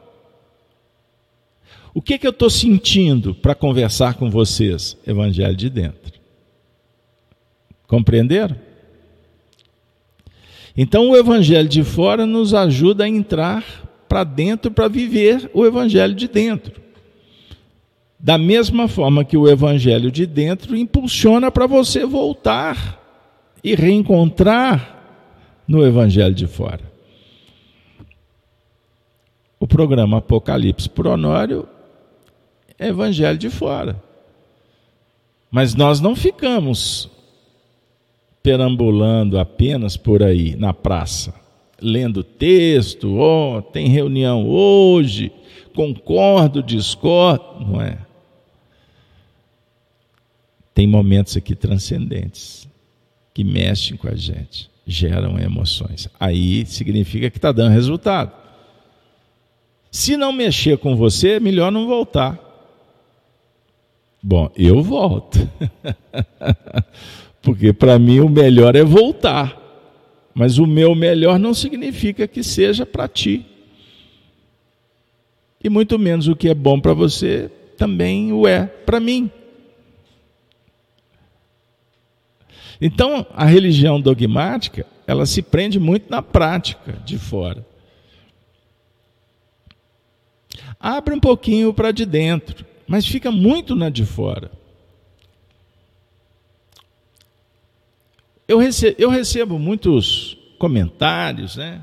O que, é que eu estou sentindo para conversar com vocês? Evangelho de dentro. Compreenderam? Então o evangelho de fora nos ajuda a entrar para dentro para viver o evangelho de dentro. Da mesma forma que o evangelho de dentro impulsiona para você voltar e reencontrar no evangelho de fora. O programa Apocalipse por Honório é evangelho de fora. Mas nós não ficamos perambulando apenas por aí na praça, lendo texto, ó, oh, tem reunião hoje, concordo, discordo, não é? Tem momentos aqui transcendentes que mexem com a gente, geram emoções. Aí significa que está dando resultado. Se não mexer com você, é melhor não voltar. Bom, eu volto. Porque para mim o melhor é voltar. Mas o meu melhor não significa que seja para ti. E muito menos o que é bom para você também o é para mim. Então, a religião dogmática, ela se prende muito na prática de fora. Abre um pouquinho para de dentro, mas fica muito na de fora. Eu recebo, eu recebo muitos comentários, né?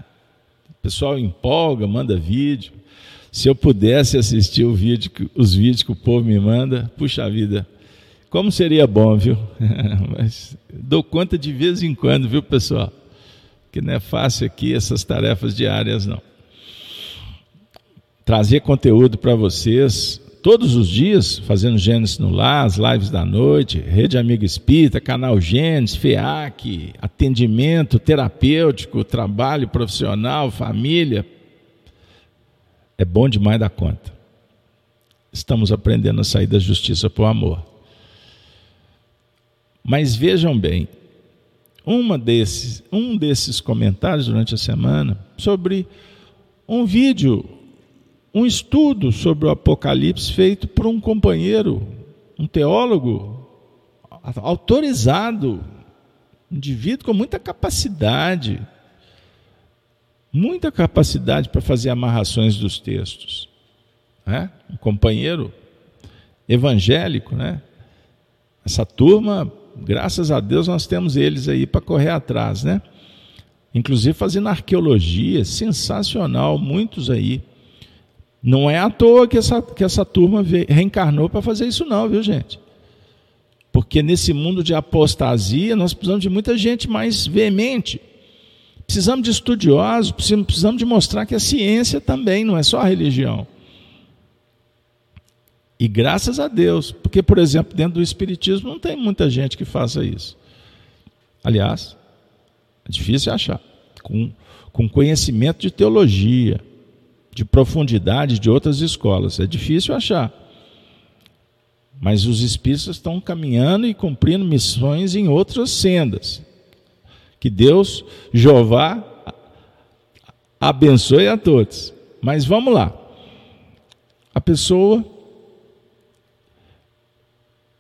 O pessoal empolga, manda vídeo. Se eu pudesse assistir vídeo, os vídeos que o povo me manda, puxa vida, como seria bom, viu? Mas dou conta de vez em quando, viu, pessoal? Que não é fácil aqui essas tarefas diárias, não. Trazer conteúdo para vocês, todos os dias, fazendo Gênesis no Lar, as lives da noite, Rede Amigo Espírita, Canal Gênesis, FEAC, atendimento terapêutico, trabalho profissional, família. É bom demais da conta. Estamos aprendendo a sair da justiça por amor. Mas vejam bem, uma desses, um desses comentários durante a semana sobre um vídeo um estudo sobre o Apocalipse feito por um companheiro, um teólogo autorizado, um indivíduo com muita capacidade, muita capacidade para fazer amarrações dos textos. Né? Um companheiro evangélico, né? Essa turma, graças a Deus, nós temos eles aí para correr atrás, né? inclusive fazendo arqueologia, sensacional, muitos aí. Não é à toa que essa, que essa turma reencarnou para fazer isso, não, viu, gente? Porque nesse mundo de apostasia, nós precisamos de muita gente mais veemente. Precisamos de estudiosos, precisamos de mostrar que a ciência também não é só a religião. E graças a Deus, porque, por exemplo, dentro do Espiritismo não tem muita gente que faça isso. Aliás, é difícil achar. Com, com conhecimento de teologia, de profundidade de outras escolas, é difícil achar. Mas os espíritos estão caminhando e cumprindo missões em outras sendas. Que Deus, Jeová, abençoe a todos. Mas vamos lá. A pessoa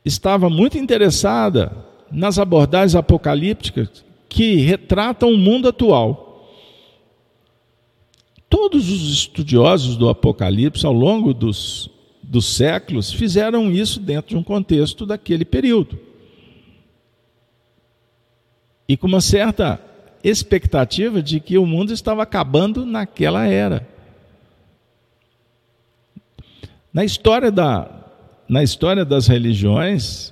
estava muito interessada nas abordagens apocalípticas que retratam o mundo atual. Todos os estudiosos do Apocalipse, ao longo dos, dos séculos, fizeram isso dentro de um contexto daquele período. E com uma certa expectativa de que o mundo estava acabando naquela era. Na história, da, na história das religiões,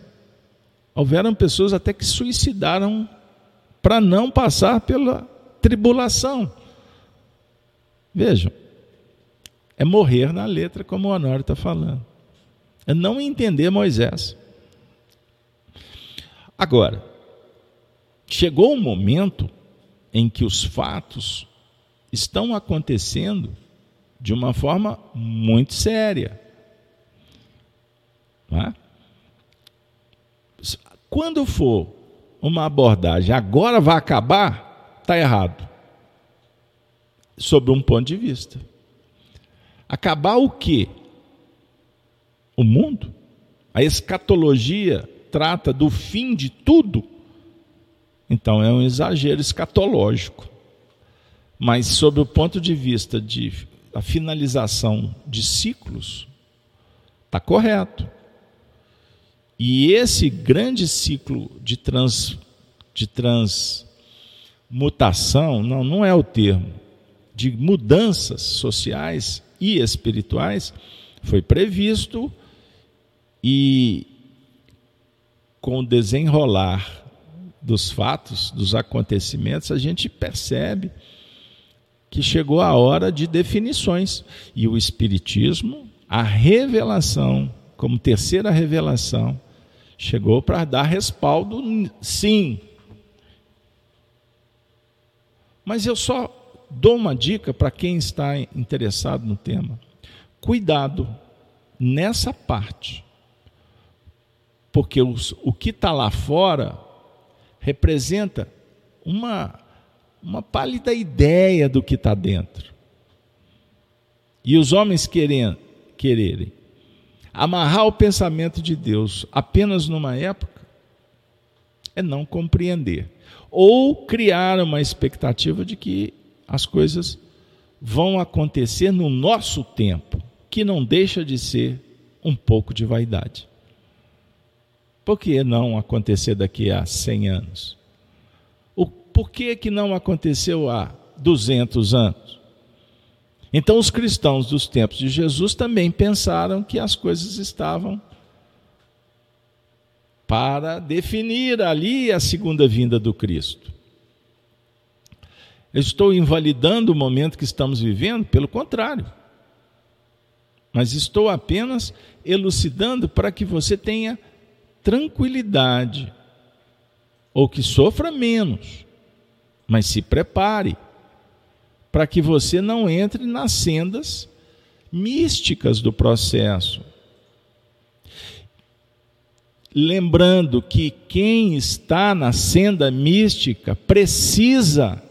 houveram pessoas até que suicidaram para não passar pela tribulação. Vejam, é morrer na letra, como o Honório está falando. É não entender Moisés. Agora, chegou um momento em que os fatos estão acontecendo de uma forma muito séria. É? Quando for uma abordagem agora vai acabar, está errado. Sob um ponto de vista. Acabar o quê? O mundo? A escatologia trata do fim de tudo? Então é um exagero escatológico. Mas sob o ponto de vista de a finalização de ciclos, está correto. E esse grande ciclo de, trans, de transmutação, não, não é o termo, de mudanças sociais e espirituais, foi previsto e com o desenrolar dos fatos, dos acontecimentos, a gente percebe que chegou a hora de definições. E o Espiritismo, a revelação, como terceira revelação, Chegou para dar respaldo, sim. Mas eu só dou uma dica para quem está interessado no tema. Cuidado nessa parte. Porque os, o que está lá fora representa uma, uma pálida ideia do que está dentro. E os homens querem, quererem Amarrar o pensamento de Deus apenas numa época é não compreender. Ou criar uma expectativa de que as coisas vão acontecer no nosso tempo, que não deixa de ser um pouco de vaidade. Por que não acontecer daqui a 100 anos? O, por que, que não aconteceu há 200 anos? Então, os cristãos dos tempos de Jesus também pensaram que as coisas estavam para definir ali a segunda vinda do Cristo. Eu estou invalidando o momento que estamos vivendo? Pelo contrário. Mas estou apenas elucidando para que você tenha tranquilidade, ou que sofra menos, mas se prepare para que você não entre nas sendas místicas do processo. Lembrando que quem está na senda mística precisa,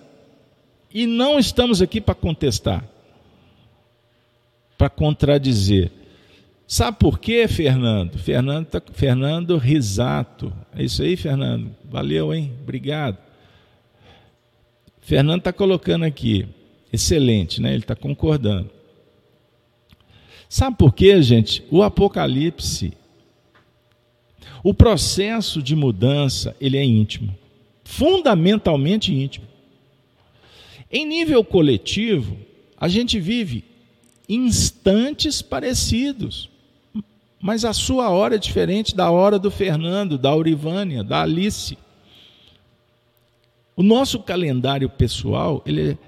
e não estamos aqui para contestar, para contradizer. Sabe por quê, Fernando? Fernando, tá, Fernando Risato. É isso aí, Fernando? Valeu, hein? Obrigado. Fernando está colocando aqui. Excelente, né? Ele está concordando. Sabe por quê, gente? O Apocalipse, o processo de mudança, ele é íntimo, fundamentalmente íntimo. Em nível coletivo, a gente vive instantes parecidos, mas a sua hora é diferente da hora do Fernando, da Aurivânia, da Alice. O nosso calendário pessoal, ele é,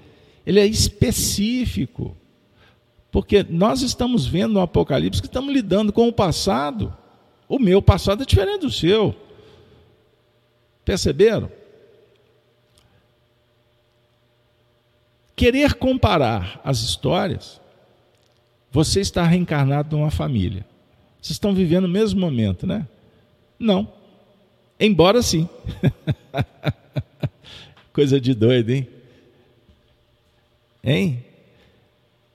ele é específico, porque nós estamos vendo no Apocalipse que estamos lidando com o passado. O meu passado é diferente do seu. Perceberam? Querer comparar as histórias, você está reencarnado numa família. Vocês estão vivendo o mesmo momento, né? Não. Embora sim. Coisa de doido, hein? Hein?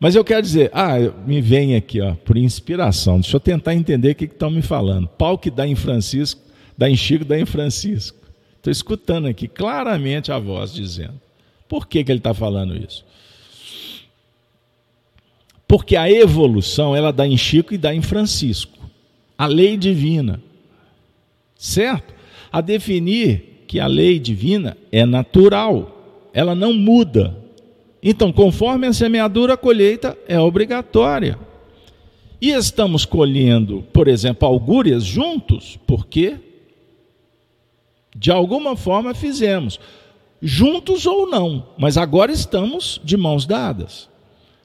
Mas eu quero dizer, ah, me vem aqui, ó, por inspiração. Deixa eu tentar entender o que estão me falando. Pau que dá em Francisco, dá em Chico, dá em Francisco. Estou escutando aqui claramente a voz dizendo. Por que, que ele está falando isso? Porque a evolução, ela dá em Chico e dá em Francisco. A lei divina. Certo? A definir que a lei divina é natural. Ela não muda então, conforme a semeadura, a colheita é obrigatória. E estamos colhendo, por exemplo, augúrias juntos, porque de alguma forma fizemos, juntos ou não, mas agora estamos de mãos dadas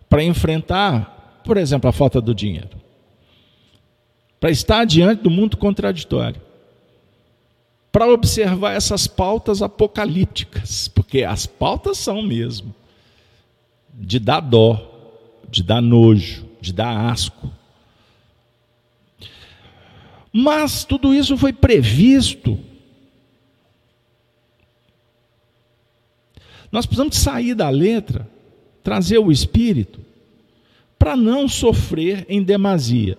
para enfrentar, por exemplo, a falta do dinheiro, para estar diante do mundo contraditório, para observar essas pautas apocalípticas, porque as pautas são mesmo de dar dó, de dar nojo, de dar asco. Mas tudo isso foi previsto. Nós precisamos sair da letra, trazer o espírito, para não sofrer em demasia.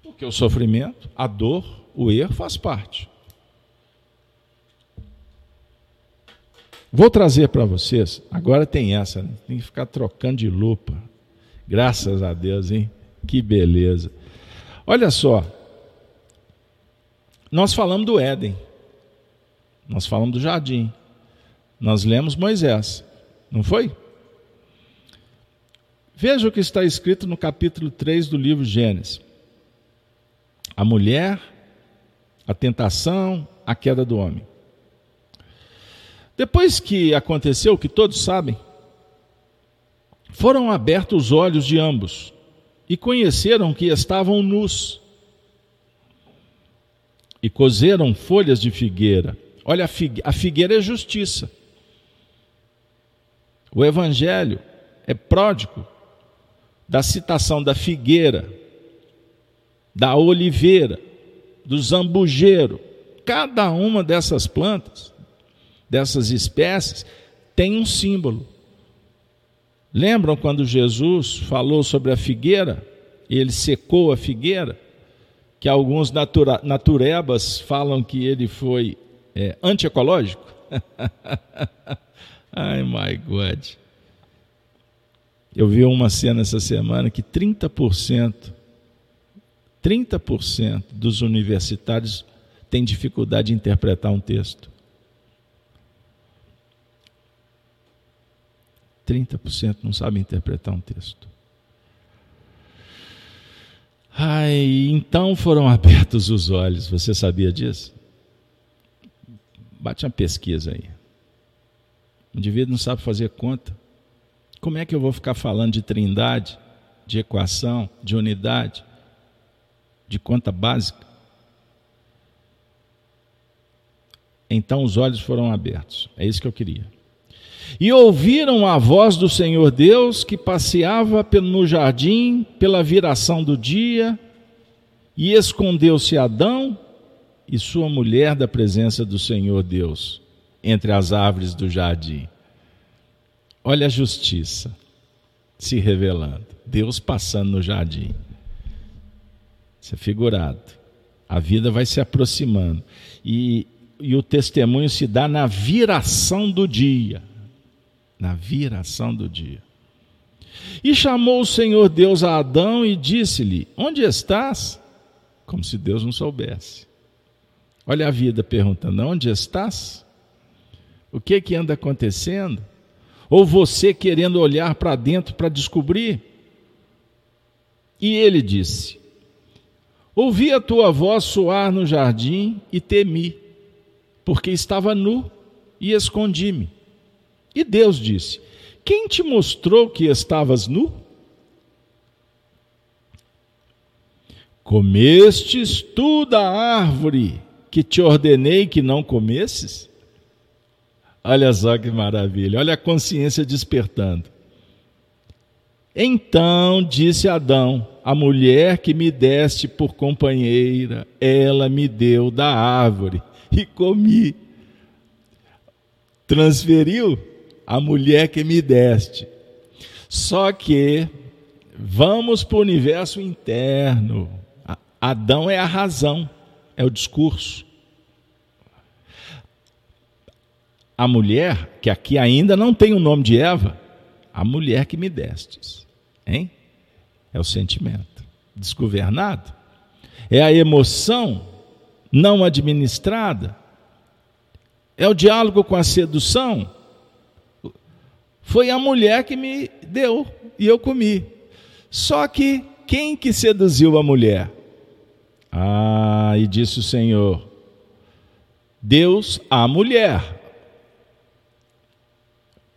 Porque o sofrimento, a dor, o erro faz parte. Vou trazer para vocês, agora tem essa, né? tem que ficar trocando de lupa. Graças a Deus, hein? Que beleza. Olha só, nós falamos do Éden, nós falamos do jardim, nós lemos Moisés, não foi? Veja o que está escrito no capítulo 3 do livro Gênesis: a mulher, a tentação, a queda do homem. Depois que aconteceu o que todos sabem, foram abertos os olhos de ambos e conheceram que estavam nus. E cozeram folhas de figueira. Olha, a figueira é justiça. O evangelho é pródigo da citação da figueira, da oliveira, do zambujeiro. Cada uma dessas plantas dessas espécies tem um símbolo. Lembram quando Jesus falou sobre a figueira? Ele secou a figueira? Que alguns natura, naturebas falam que ele foi é, antiecológico? Ai, my God. Eu vi uma cena essa semana que 30%, 30% dos universitários têm dificuldade de interpretar um texto. 30% não sabem interpretar um texto. Ai, então foram abertos os olhos, você sabia disso? Bate uma pesquisa aí. O indivíduo não sabe fazer conta. Como é que eu vou ficar falando de trindade, de equação, de unidade, de conta básica? Então os olhos foram abertos. É isso que eu queria. E ouviram a voz do Senhor Deus que passeava no jardim pela viração do dia, e escondeu-se Adão e sua mulher da presença do Senhor Deus entre as árvores do jardim. Olha a justiça se revelando, Deus passando no jardim. Isso é figurado. A vida vai se aproximando. E, e o testemunho se dá na viração do dia na viração do dia. E chamou o Senhor Deus a Adão e disse-lhe: Onde estás? Como se Deus não soubesse. Olha a vida perguntando: Onde estás? O que que anda acontecendo? Ou você querendo olhar para dentro para descobrir? E ele disse: Ouvi a tua voz soar no jardim e temi, porque estava nu e escondi-me. E Deus disse: Quem te mostrou que estavas nu? Comestes tu da árvore que te ordenei que não comesses? Olha só que maravilha, olha a consciência despertando. Então disse Adão: A mulher que me deste por companheira, ela me deu da árvore e comi. Transferiu a mulher que me deste. Só que vamos para o universo interno. Adão é a razão, é o discurso. A mulher, que aqui ainda não tem o nome de Eva, a mulher que me destes. Hein? É o sentimento desgovernado. É a emoção não administrada. É o diálogo com a sedução. Foi a mulher que me deu e eu comi. Só que quem que seduziu a mulher? Ah, e disse o Senhor: Deus a mulher.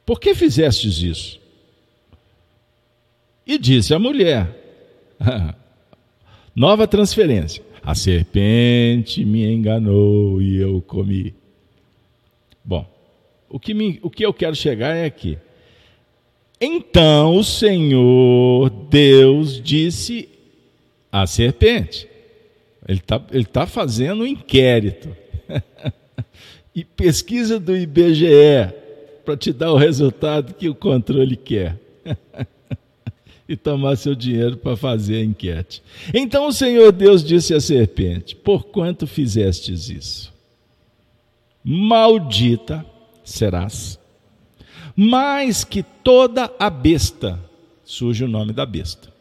Por que fizestes isso? E disse a mulher: Nova transferência. A serpente me enganou e eu comi. Bom, o que, me, o que eu quero chegar é aqui. Então o Senhor Deus disse à serpente: Ele está ele tá fazendo um inquérito. e pesquisa do IBGE para te dar o resultado que o controle quer. e tomar seu dinheiro para fazer a enquete. Então o Senhor Deus disse à serpente: Por quanto fizestes isso? Maldita serás, mais que toda a besta, surge o nome da besta,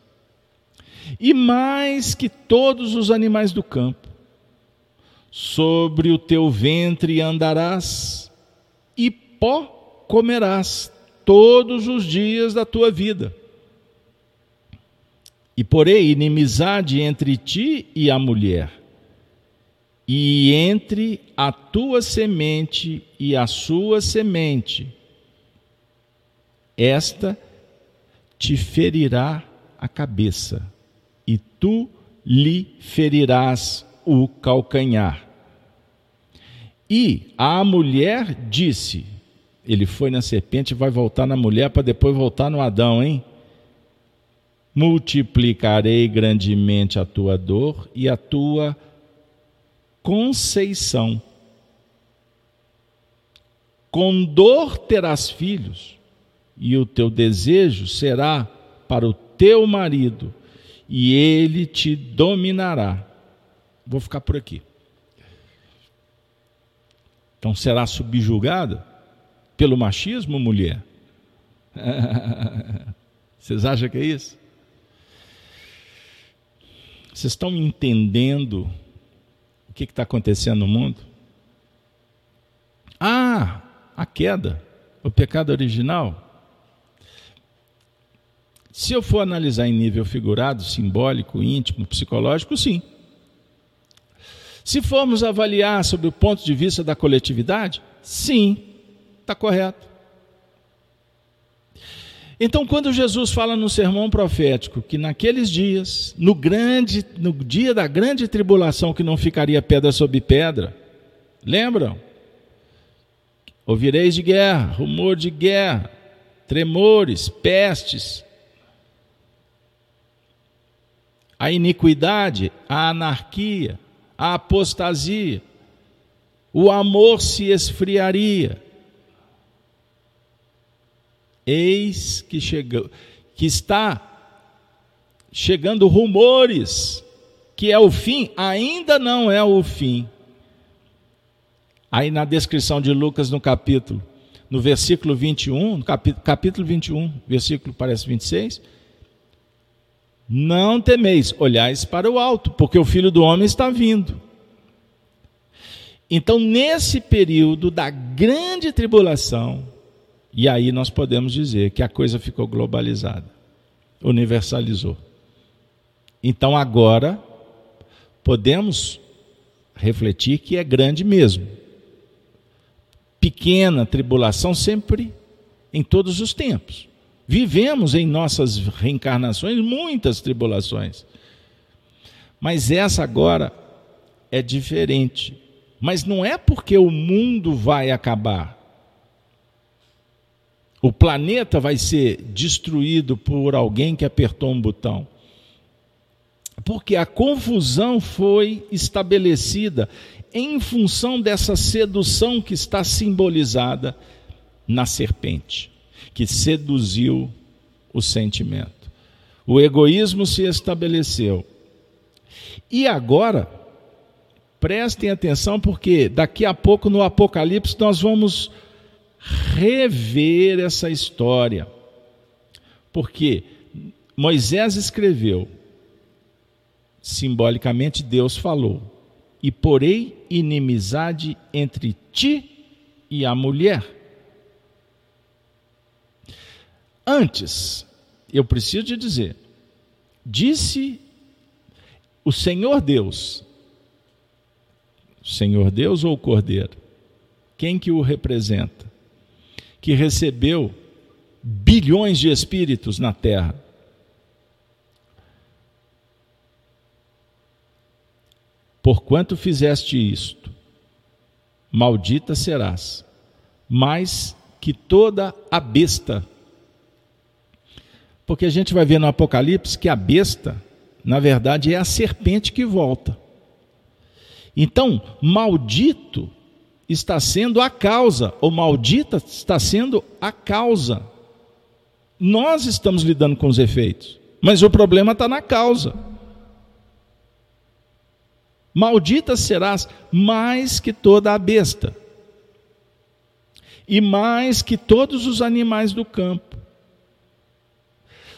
e mais que todos os animais do campo, sobre o teu ventre andarás, e pó comerás todos os dias da tua vida. E porém inimizade entre ti e a mulher, e entre a tua semente e a sua semente. Esta te ferirá a cabeça, e tu lhe ferirás o calcanhar. E a mulher disse: ele foi na serpente, vai voltar na mulher para depois voltar no Adão, hein? Multiplicarei grandemente a tua dor e a tua conceição. Com dor terás filhos, e o teu desejo será para o teu marido, e ele te dominará. Vou ficar por aqui. Então será subjugada? Pelo machismo, mulher? Vocês acham que é isso? Vocês estão entendendo o que está acontecendo no mundo? Ah, a queda, o pecado original. Se eu for analisar em nível figurado, simbólico, íntimo, psicológico, sim. Se formos avaliar sobre o ponto de vista da coletividade, sim está correto. Então, quando Jesus fala no sermão profético que naqueles dias, no grande, no dia da grande tribulação, que não ficaria pedra sobre pedra, lembram? Ouvireis de guerra, rumor de guerra, tremores, pestes, a iniquidade, a anarquia, a apostasia, o amor se esfriaria, Eis que chegou, que está chegando rumores que é o fim, ainda não é o fim. Aí na descrição de Lucas no capítulo, no versículo 21, no capítulo, capítulo 21, versículo parece 26, não temeis, olhais para o alto, porque o filho do homem está vindo. Então, nesse período da grande tribulação, E aí nós podemos dizer que a coisa ficou globalizada, universalizou. Então agora podemos refletir que é grande mesmo. Pequena tribulação sempre em todos os tempos. Vivemos em nossas reencarnações muitas tribulações. Mas essa agora é diferente. Mas não é porque o mundo vai acabar. O planeta vai ser destruído por alguém que apertou um botão. Porque a confusão foi estabelecida em função dessa sedução que está simbolizada na serpente, que seduziu o sentimento. O egoísmo se estabeleceu. E agora, prestem atenção, porque daqui a pouco no Apocalipse nós vamos rever essa história. Porque Moisés escreveu, simbolicamente Deus falou: E porei inimizade entre ti e a mulher. Antes, eu preciso te dizer, disse o Senhor Deus, Senhor Deus ou o Cordeiro? Quem que o representa? Que recebeu bilhões de espíritos na terra. Porquanto fizeste isto, maldita serás, mais que toda a besta porque a gente vai ver no Apocalipse que a besta, na verdade, é a serpente que volta. Então, maldito está sendo a causa, ou maldita está sendo a causa. Nós estamos lidando com os efeitos, mas o problema está na causa. Maldita serás mais que toda a besta, e mais que todos os animais do campo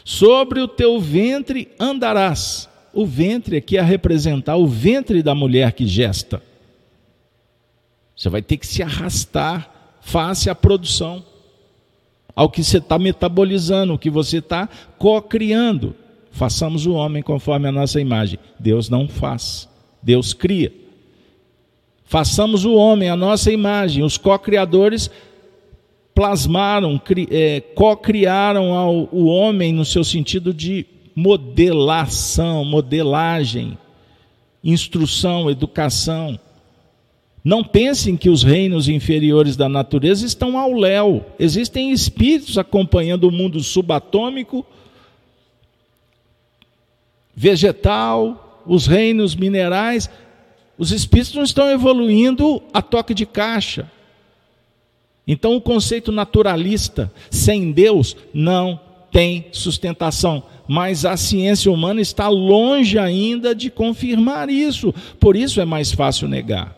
Sobre o teu ventre andarás. O ventre aqui é representar o ventre da mulher que gesta. Você vai ter que se arrastar face à produção, ao que você está metabolizando, o que você está co-criando. Façamos o homem conforme a nossa imagem. Deus não faz, Deus cria. Façamos o homem a nossa imagem. Os co-criadores plasmaram, é, co-criaram o homem no seu sentido de modelação, modelagem, instrução, educação. Não pensem que os reinos inferiores da natureza estão ao léu. Existem espíritos acompanhando o mundo subatômico, vegetal, os reinos minerais. Os espíritos não estão evoluindo a toque de caixa. Então, o conceito naturalista, sem Deus, não tem sustentação. Mas a ciência humana está longe ainda de confirmar isso. Por isso é mais fácil negar.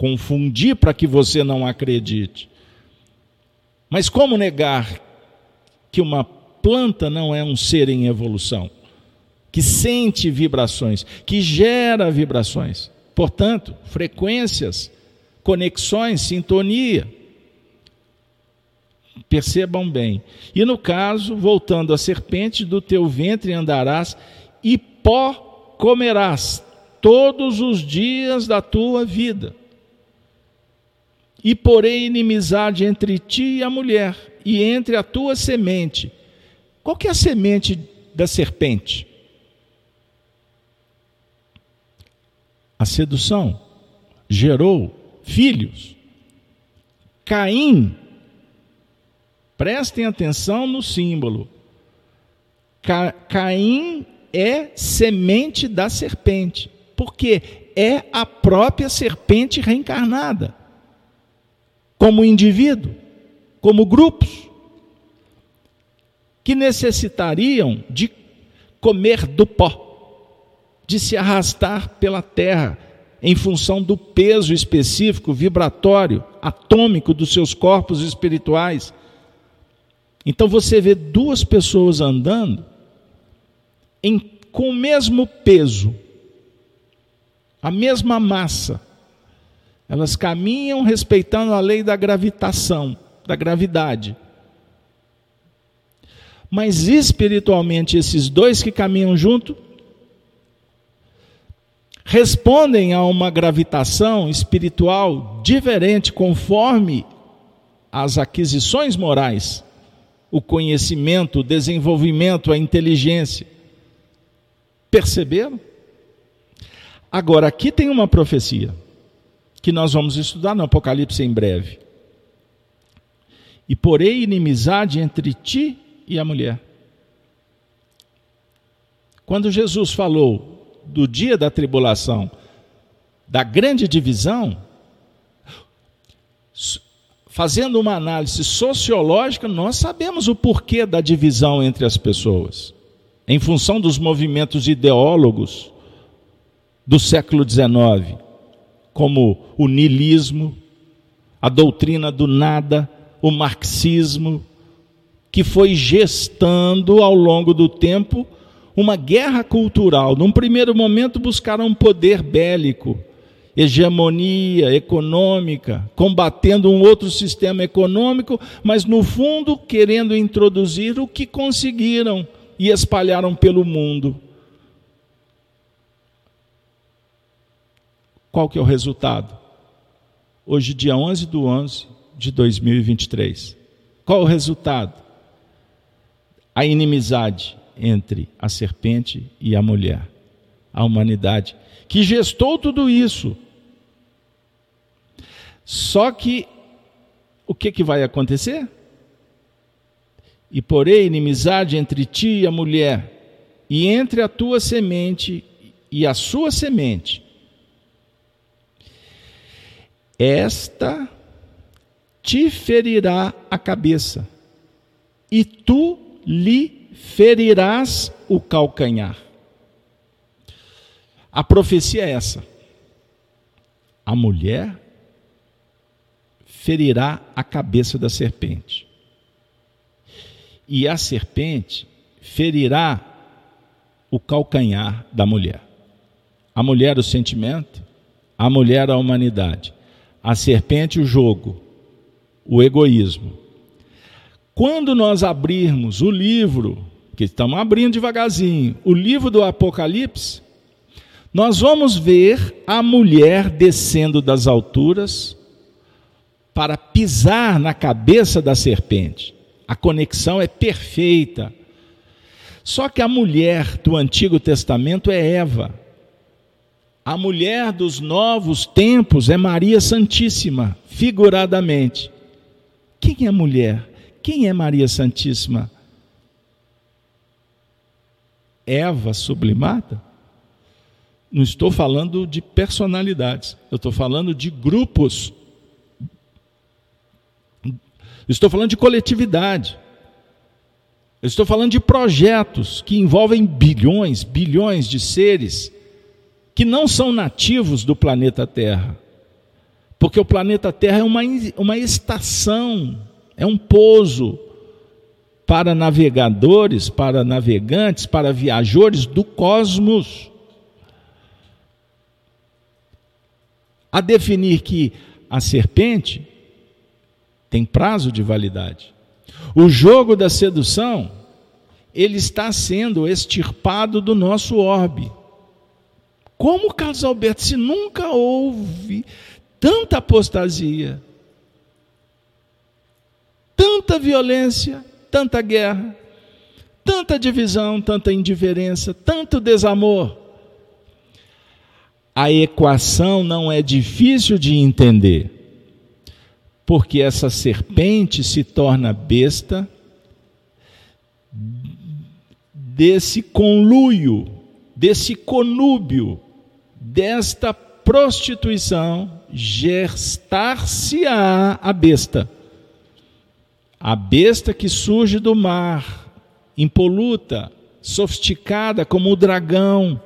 Confundir para que você não acredite. Mas como negar que uma planta não é um ser em evolução? Que sente vibrações, que gera vibrações. Portanto, frequências, conexões, sintonia. Percebam bem. E no caso, voltando à serpente, do teu ventre andarás e pó comerás todos os dias da tua vida. E porei inimizade entre ti e a mulher, e entre a tua semente. Qual que é a semente da serpente? A sedução gerou filhos. Caim Prestem atenção no símbolo. Ca Caim é semente da serpente, porque é a própria serpente reencarnada, como indivíduo, como grupos, que necessitariam de comer do pó, de se arrastar pela terra, em função do peso específico, vibratório, atômico dos seus corpos espirituais então você vê duas pessoas andando em, com o mesmo peso, a mesma massa. Elas caminham respeitando a lei da gravitação, da gravidade. Mas espiritualmente, esses dois que caminham junto respondem a uma gravitação espiritual diferente conforme as aquisições morais, o conhecimento, o desenvolvimento, a inteligência. Perceberam? Agora, aqui tem uma profecia que nós vamos estudar no Apocalipse em breve. E porei inimizade entre ti e a mulher. Quando Jesus falou do dia da tribulação, da grande divisão, fazendo uma análise sociológica, nós sabemos o porquê da divisão entre as pessoas, em função dos movimentos ideólogos do século XIX, como o niilismo, a doutrina do nada, o marxismo, que foi gestando ao longo do tempo uma guerra cultural. Num primeiro momento, buscaram um poder bélico, hegemonia econômica, combatendo um outro sistema econômico, mas no fundo querendo introduzir o que conseguiram e espalharam pelo mundo. Qual que é o resultado? Hoje, dia 11 do 11 de 2023. Qual o resultado? A inimizade, entre a serpente e a mulher, a humanidade, que gestou tudo isso. Só que o que, que vai acontecer? E porém inimizade entre ti e a mulher, e entre a tua semente e a sua semente. Esta te ferirá a cabeça, e tu lhe ferirás o calcanhar. A profecia é essa. A mulher ferirá a cabeça da serpente. E a serpente ferirá o calcanhar da mulher. A mulher, o sentimento, a mulher, a humanidade. A serpente, o jogo, o egoísmo. Quando nós abrirmos o livro que estamos abrindo devagarzinho, o livro do Apocalipse, nós vamos ver a mulher descendo das alturas para pisar na cabeça da serpente. A conexão é perfeita. Só que a mulher do Antigo Testamento é Eva. A mulher dos novos tempos é Maria Santíssima, figuradamente. Quem é mulher? Quem é Maria Santíssima? Eva sublimada, não estou falando de personalidades, eu estou falando de grupos. Estou falando de coletividade. Estou falando de projetos que envolvem bilhões, bilhões de seres que não são nativos do planeta Terra. Porque o planeta Terra é uma, uma estação, é um pouso para navegadores, para navegantes, para viajores do cosmos. A definir que a serpente tem prazo de validade. O jogo da sedução, ele está sendo extirpado do nosso orbe. Como, Carlos Alberto, se nunca houve tanta apostasia, tanta violência, tanta guerra, tanta divisão, tanta indiferença, tanto desamor. A equação não é difícil de entender, porque essa serpente se torna besta desse conluio, desse conúbio, desta prostituição, gestar-se-á a besta. A besta que surge do mar, impoluta, sofisticada como o dragão,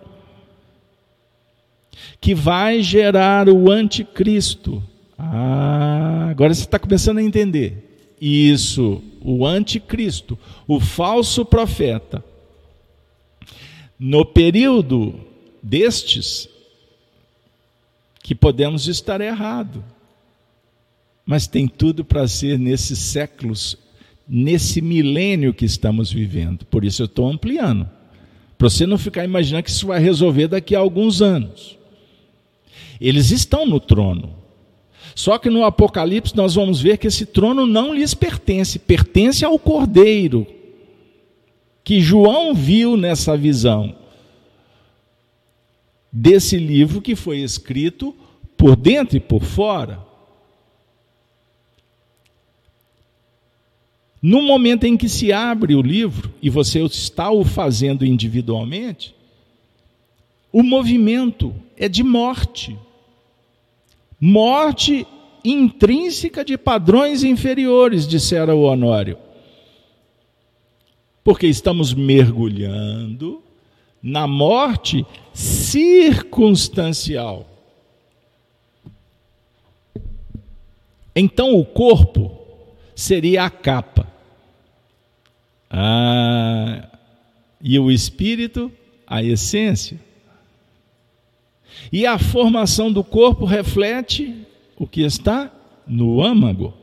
que vai gerar o anticristo. Ah, agora você está começando a entender. Isso, o anticristo, o falso profeta. No período destes, que podemos estar errado. mas tem tudo para ser nesses séculos, nesse milênio que estamos vivendo. Por isso eu estou ampliando. Para você não ficar imaginando que isso vai resolver daqui a alguns anos. Eles estão no trono. Só que no Apocalipse nós vamos ver que esse trono não lhes pertence, pertence ao Cordeiro, que João viu nessa visão desse livro que foi escrito por dentro e por fora. No momento em que se abre o livro e você está o fazendo individualmente, o movimento é de morte. Morte intrínseca de padrões inferiores, dissera o Honório. Porque estamos mergulhando na morte circunstancial. Então o corpo seria a capa. Ah, e o espírito, a essência. E a formação do corpo reflete o que está no âmago.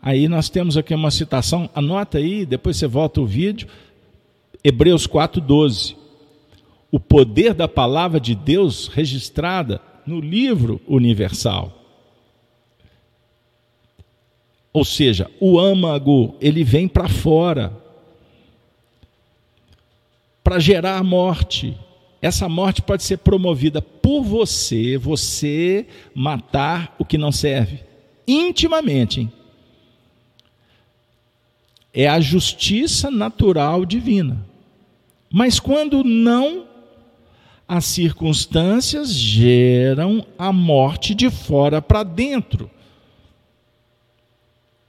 Aí nós temos aqui uma citação, anota aí, depois você volta o vídeo, Hebreus 4,12. O poder da palavra de Deus registrada no livro universal. Ou seja, o âmago, ele vem para fora para gerar a morte. Essa morte pode ser promovida por você, você matar o que não serve, intimamente. Hein? É a justiça natural divina. Mas quando não, as circunstâncias geram a morte de fora para dentro.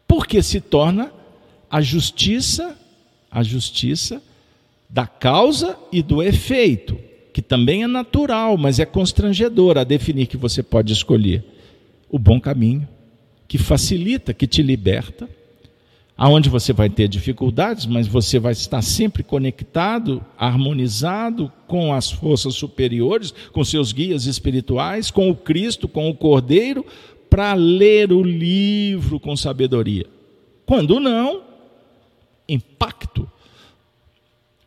Porque se torna a justiça, a justiça da causa e do efeito que também é natural, mas é constrangedor a definir que você pode escolher o bom caminho, que facilita, que te liberta, aonde você vai ter dificuldades, mas você vai estar sempre conectado, harmonizado com as forças superiores, com seus guias espirituais, com o Cristo, com o Cordeiro, para ler o livro com sabedoria. Quando não, impacto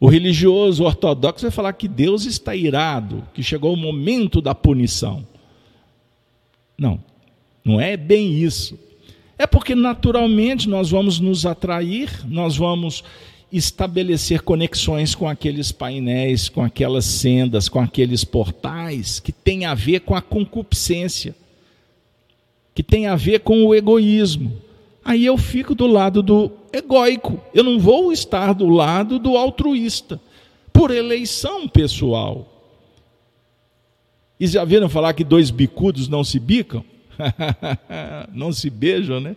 o religioso ortodoxo vai falar que Deus está irado, que chegou o momento da punição. Não, não é bem isso. É porque naturalmente nós vamos nos atrair, nós vamos estabelecer conexões com aqueles painéis, com aquelas sendas, com aqueles portais que tem a ver com a concupiscência, que tem a ver com o egoísmo aí eu fico do lado do egóico. Eu não vou estar do lado do altruísta, por eleição pessoal. E já viram falar que dois bicudos não se bicam? não se beijam, né?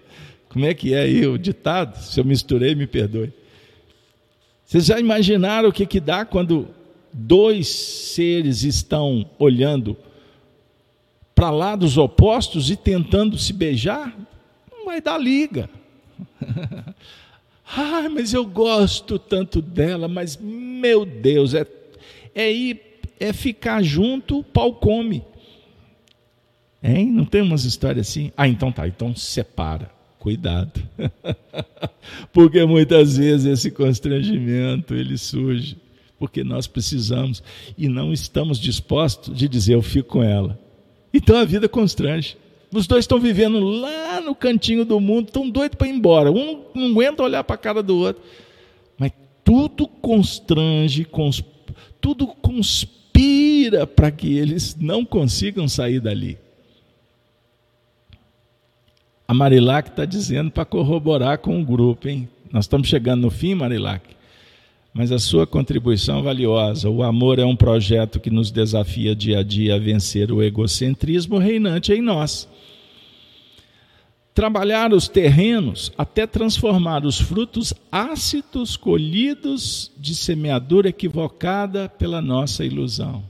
Como é que é aí o ditado? Se eu misturei, me perdoe. Vocês já imaginaram o que, que dá quando dois seres estão olhando para lados opostos e tentando se beijar? vai dar liga. ah, mas eu gosto tanto dela, mas meu Deus, é, é ir, é ficar junto, o pau come. Hein? Não tem umas histórias assim? Ah, então tá, então separa. Cuidado. porque muitas vezes esse constrangimento ele surge porque nós precisamos e não estamos dispostos de dizer eu fico com ela. Então a vida constrange. Os dois estão vivendo lá no cantinho do mundo, estão doidos para ir embora. Um não aguenta olhar para a cara do outro. Mas tudo constrange, cons... tudo conspira para que eles não consigam sair dali. A Marilac está dizendo para corroborar com o grupo, hein? Nós estamos chegando no fim, Marilac mas a sua contribuição é valiosa. O amor é um projeto que nos desafia dia a dia a vencer o egocentrismo reinante em nós. Trabalhar os terrenos até transformar os frutos ácidos colhidos de semeadura equivocada pela nossa ilusão.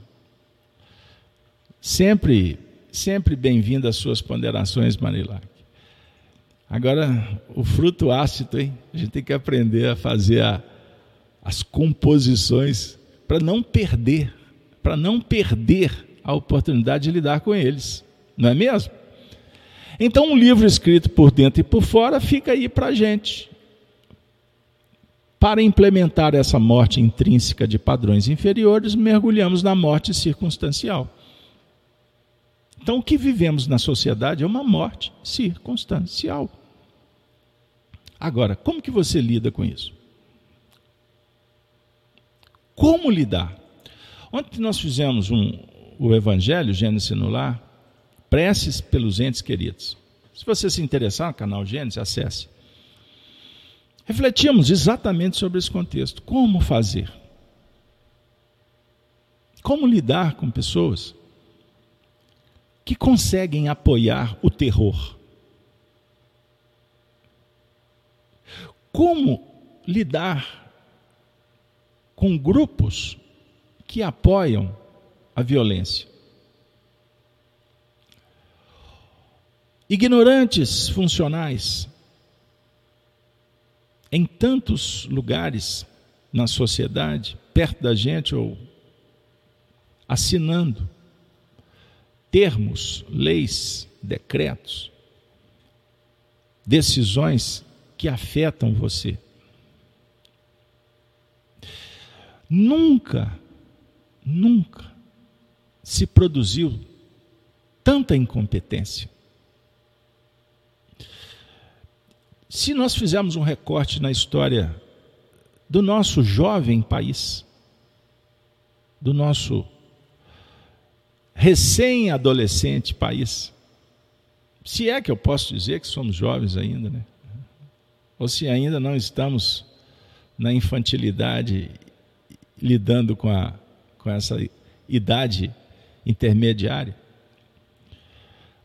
Sempre, sempre bem-vindo às suas ponderações, Marilac. Agora, o fruto ácido, hein? A gente tem que aprender a fazer a as composições para não perder, para não perder a oportunidade de lidar com eles, não é mesmo? Então, um livro escrito por dentro e por fora fica aí para a gente. Para implementar essa morte intrínseca de padrões inferiores, mergulhamos na morte circunstancial. Então, o que vivemos na sociedade é uma morte circunstancial. Agora, como que você lida com isso? Como lidar? Ontem nós fizemos um, o Evangelho, Gênesis no Lar, preces pelos entes queridos. Se você se interessar no canal Gênesis, acesse. Refletimos exatamente sobre esse contexto. Como fazer? Como lidar com pessoas que conseguem apoiar o terror? Como lidar com grupos que apoiam a violência? Ignorantes funcionais em tantos lugares na sociedade, perto da gente ou assinando termos, leis, decretos, decisões que afetam você. Nunca, nunca se produziu tanta incompetência. Se nós fizermos um recorte na história do nosso jovem país, do nosso recém-adolescente país, se é que eu posso dizer que somos jovens ainda, né? Ou se ainda não estamos na infantilidade lidando com, a, com essa idade intermediária.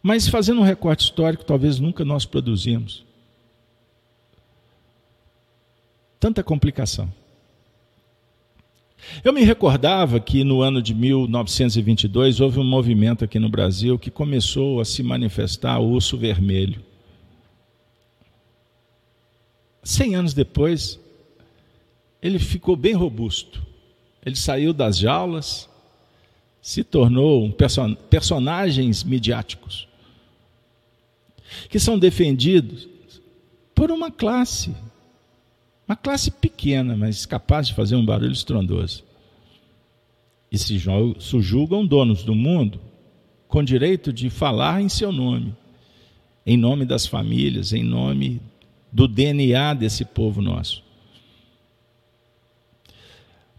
Mas fazendo um recorte histórico, talvez nunca nós produzimos tanta complicação. Eu me recordava que no ano de 1922 houve um movimento aqui no Brasil que começou a se manifestar o urso vermelho. Cem anos depois, ele ficou bem robusto. Ele saiu das jaulas, se tornou um person personagens midiáticos que são defendidos por uma classe uma classe pequena, mas capaz de fazer um barulho estrondoso. E se julgam donos do mundo com direito de falar em seu nome, em nome das famílias, em nome do DNA desse povo nosso.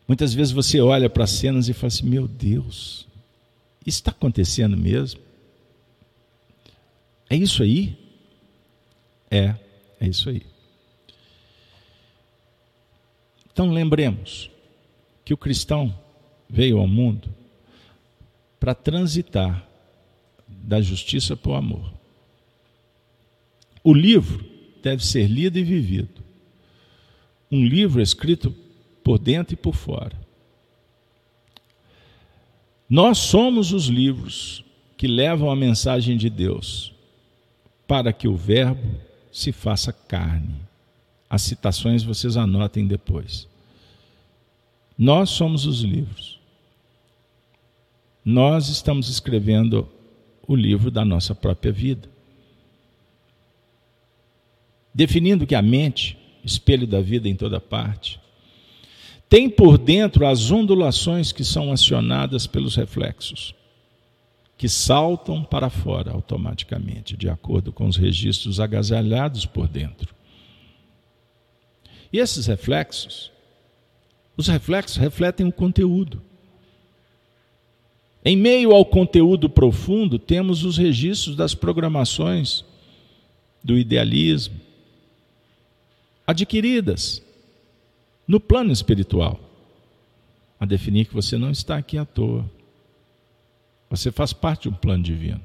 Muitas vezes você olha para as cenas e fala assim: meu Deus, isso está acontecendo mesmo? É isso aí? É, é isso aí. Então lembremos que o cristão veio ao mundo para transitar da justiça para o amor. O livro deve ser lido e vivido. Um livro escrito por dentro e por fora. Nós somos os livros que levam a mensagem de Deus para que o Verbo se faça carne. As citações vocês anotem depois. Nós somos os livros. Nós estamos escrevendo o livro da nossa própria vida. Definindo que a mente, espelho da vida em toda parte, tem por dentro as ondulações que são acionadas pelos reflexos, que saltam para fora automaticamente, de acordo com os registros agasalhados por dentro. E esses reflexos, os reflexos refletem o conteúdo. Em meio ao conteúdo profundo, temos os registros das programações do idealismo, adquiridas no plano espiritual, a definir que você não está aqui à toa. Você faz parte de um plano divino.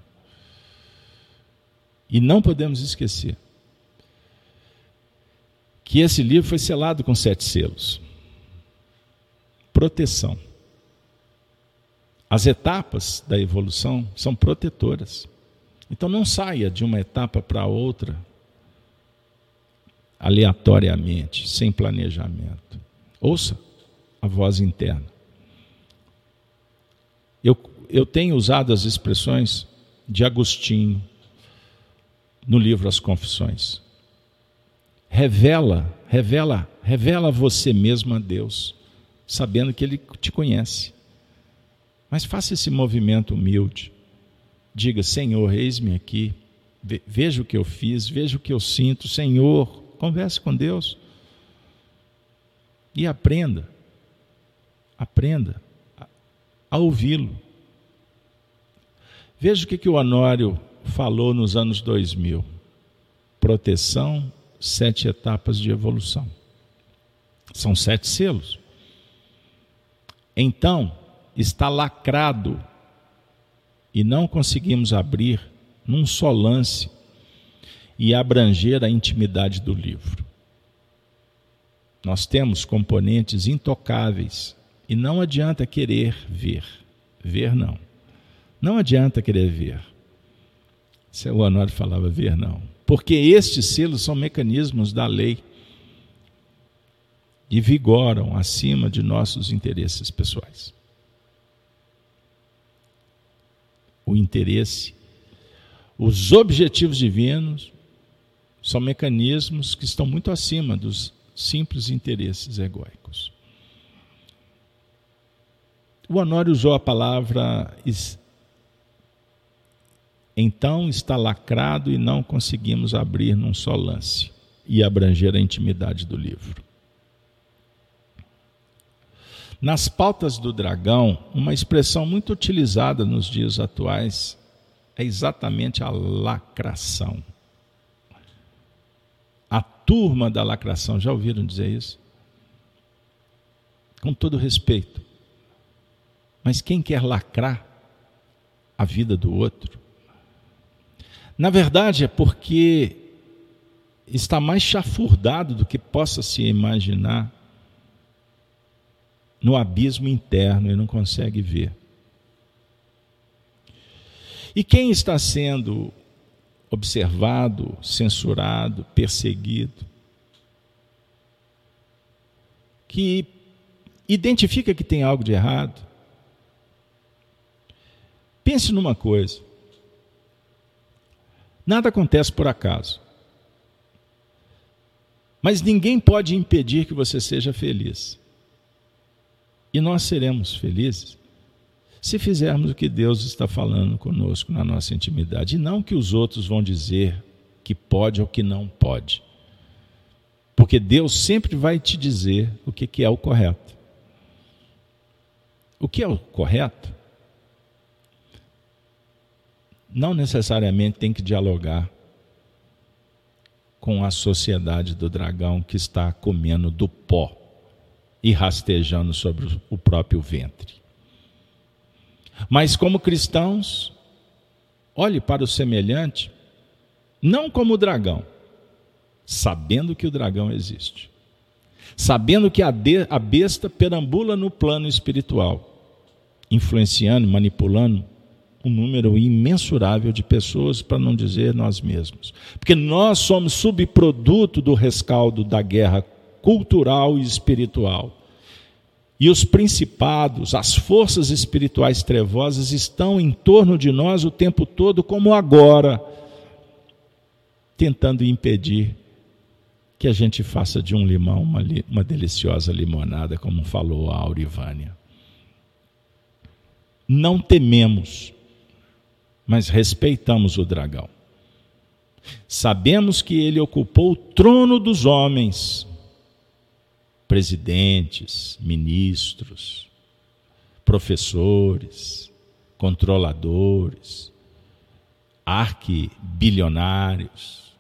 E não podemos esquecer que esse livro foi selado com sete selos. Proteção. As etapas da evolução são protetoras. Então não saia de uma etapa para outra aleatoriamente, sem planejamento. Ouça a voz interna. Eu, eu tenho usado as expressões de Agostinho, no livro As Confissões. Revela, revela, revela você mesmo a Deus, sabendo que Ele te conhece. Mas faça esse movimento humilde. Diga: Senhor, eis-me aqui. Veja o que eu fiz, veja o que eu sinto. Senhor, converse com Deus. E aprenda. Aprenda a, ouvi-lo. Veja o que, que o Honório falou nos anos 2000. Proteção, sete etapas de evolução. São sete selos. Então, está lacrado e não conseguimos abrir num só lance e abranger a intimidade do livro. Nós temos componentes intocáveis e não adianta querer ver. Ver não. Não adianta querer ver. Se o Honório falava ver não. Porque estes selos são mecanismos da lei e vigoram acima de nossos interesses pessoais. O interesse, os objetivos divinos são mecanismos que estão muito acima dos simples interesses egóicos. O Honório usou a palavra então está lacrado e não conseguimos abrir num só lance e abranger a intimidade do livro. Nas pautas do dragão, uma expressão muito utilizada nos dias atuais é exatamente a lacração. Turma da lacração, já ouviram dizer isso? Com todo respeito. Mas quem quer lacrar a vida do outro? Na verdade, é porque está mais chafurdado do que possa se imaginar no abismo interno e não consegue ver. E quem está sendo observado, censurado, perseguido, que identifica que tem algo de errado, pense numa coisa: Nada acontece por acaso. Mas ninguém pode impedir que você seja feliz. E nós seremos felizes se fizermos o que Deus está falando conosco na nossa intimidade, e não que os outros vão dizer que pode ou que não pode. Porque Deus sempre vai te dizer o que é o correto. O que é o correto não necessariamente tem que dialogar com a sociedade do dragão que está comendo do pó e rastejando sobre o próprio ventre. Mas como cristãos, olhe para o semelhante não como o dragão, sabendo que o dragão existe. Sabendo que a, de, a besta perambula no plano espiritual, influenciando, manipulando um número imensurável de pessoas, para não dizer nós mesmos. Porque nós somos subproduto do rescaldo da guerra cultural e espiritual. E os principados, as forças espirituais trevosas estão em torno de nós o tempo todo, como agora, tentando impedir que a gente faça de um limão uma, uma deliciosa limonada, como falou a Aurivânia. Não tememos mas respeitamos o dragão. Sabemos que ele ocupou o trono dos homens, presidentes, ministros, professores, controladores, arquibilionários,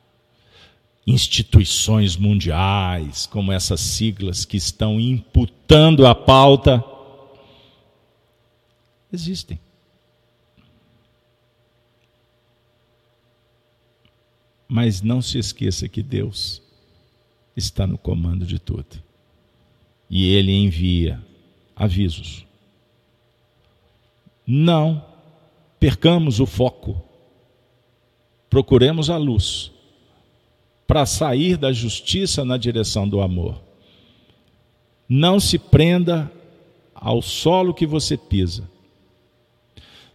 instituições mundiais, como essas siglas que estão imputando a pauta, existem. Mas não se esqueça que Deus está no comando de tudo. E Ele envia avisos. Não percamos o foco. Procuremos a luz para sair da justiça na direção do amor. Não se prenda ao solo que você pisa.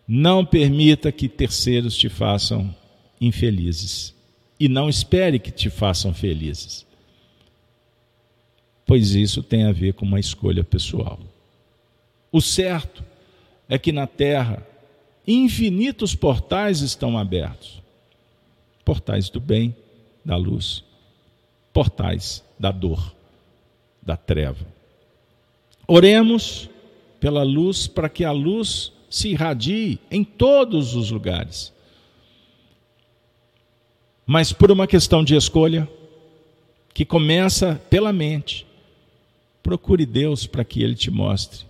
Não permita que terceiros te façam infelizes e não espere que te façam felizes, pois isso tem a ver com uma escolha pessoal. O certo é que na terra infinitos portais estão abertos portais do bem, da luz, portais da dor, da treva. Oremos pela luz para que a luz se irradie em todos os lugares. Mas por uma questão de escolha, que começa pela mente, procure Deus para que Ele te mostre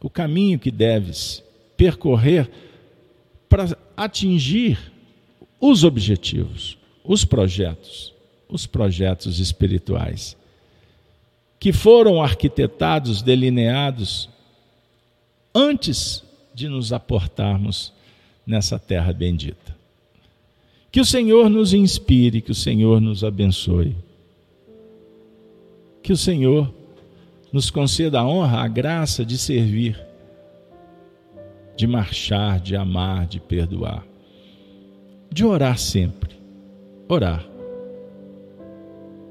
o caminho que deves percorrer para atingir os objetivos, os projetos, os projetos espirituais, que foram arquitetados, delineados antes de nos aportarmos nessa terra bendita. Que o Senhor nos inspire, que o Senhor nos abençoe. Que o Senhor nos conceda a honra, a graça de servir, de marchar, de amar, de perdoar, de orar sempre. Orar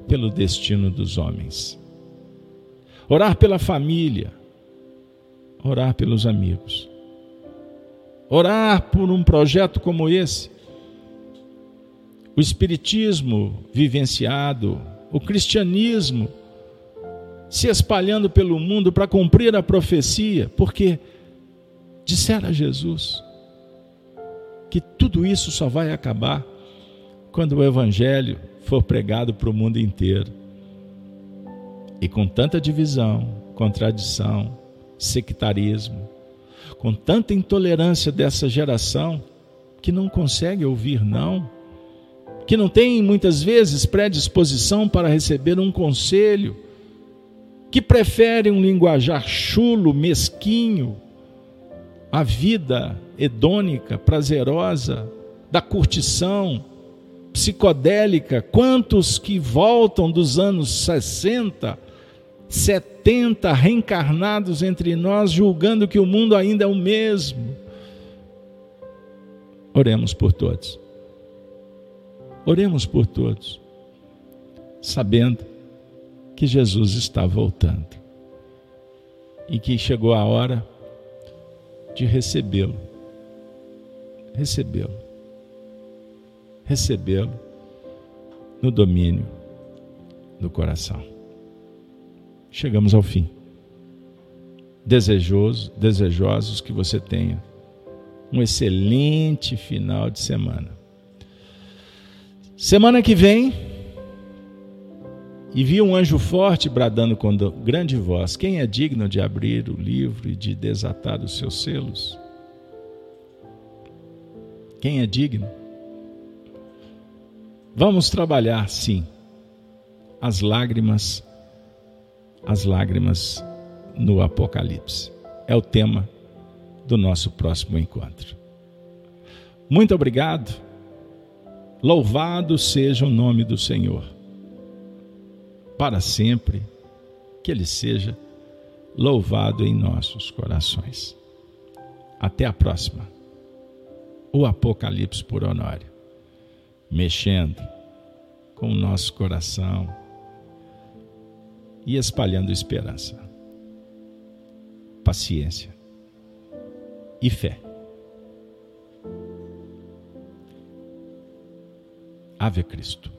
pelo destino dos homens. Orar pela família. Orar pelos amigos. Orar por um projeto como esse. O Espiritismo vivenciado, o cristianismo se espalhando pelo mundo para cumprir a profecia, porque dissera a Jesus que tudo isso só vai acabar quando o Evangelho for pregado para o mundo inteiro. E com tanta divisão, contradição, sectarismo, com tanta intolerância dessa geração que não consegue ouvir não, que não tem muitas vezes predisposição para receber um conselho, que prefere um linguajar chulo, mesquinho, a vida hedônica, prazerosa, da curtição, psicodélica. Quantos que voltam dos anos 60, 70, reencarnados entre nós, julgando que o mundo ainda é o mesmo? Oremos por todos. Oremos por todos, sabendo que Jesus está voltando e que chegou a hora de recebê-lo. Recebê-lo. Recebê-lo no domínio do coração. Chegamos ao fim. Desejoso, desejosos que você tenha um excelente final de semana. Semana que vem, e vi um anjo forte bradando com grande voz: Quem é digno de abrir o livro e de desatar os seus selos? Quem é digno? Vamos trabalhar, sim, as lágrimas, as lágrimas no Apocalipse. É o tema do nosso próximo encontro. Muito obrigado. Louvado seja o nome do Senhor para sempre, que Ele seja louvado em nossos corações. Até a próxima. O Apocalipse por Honório, mexendo com o nosso coração e espalhando esperança, paciência e fé. Ave Cristo.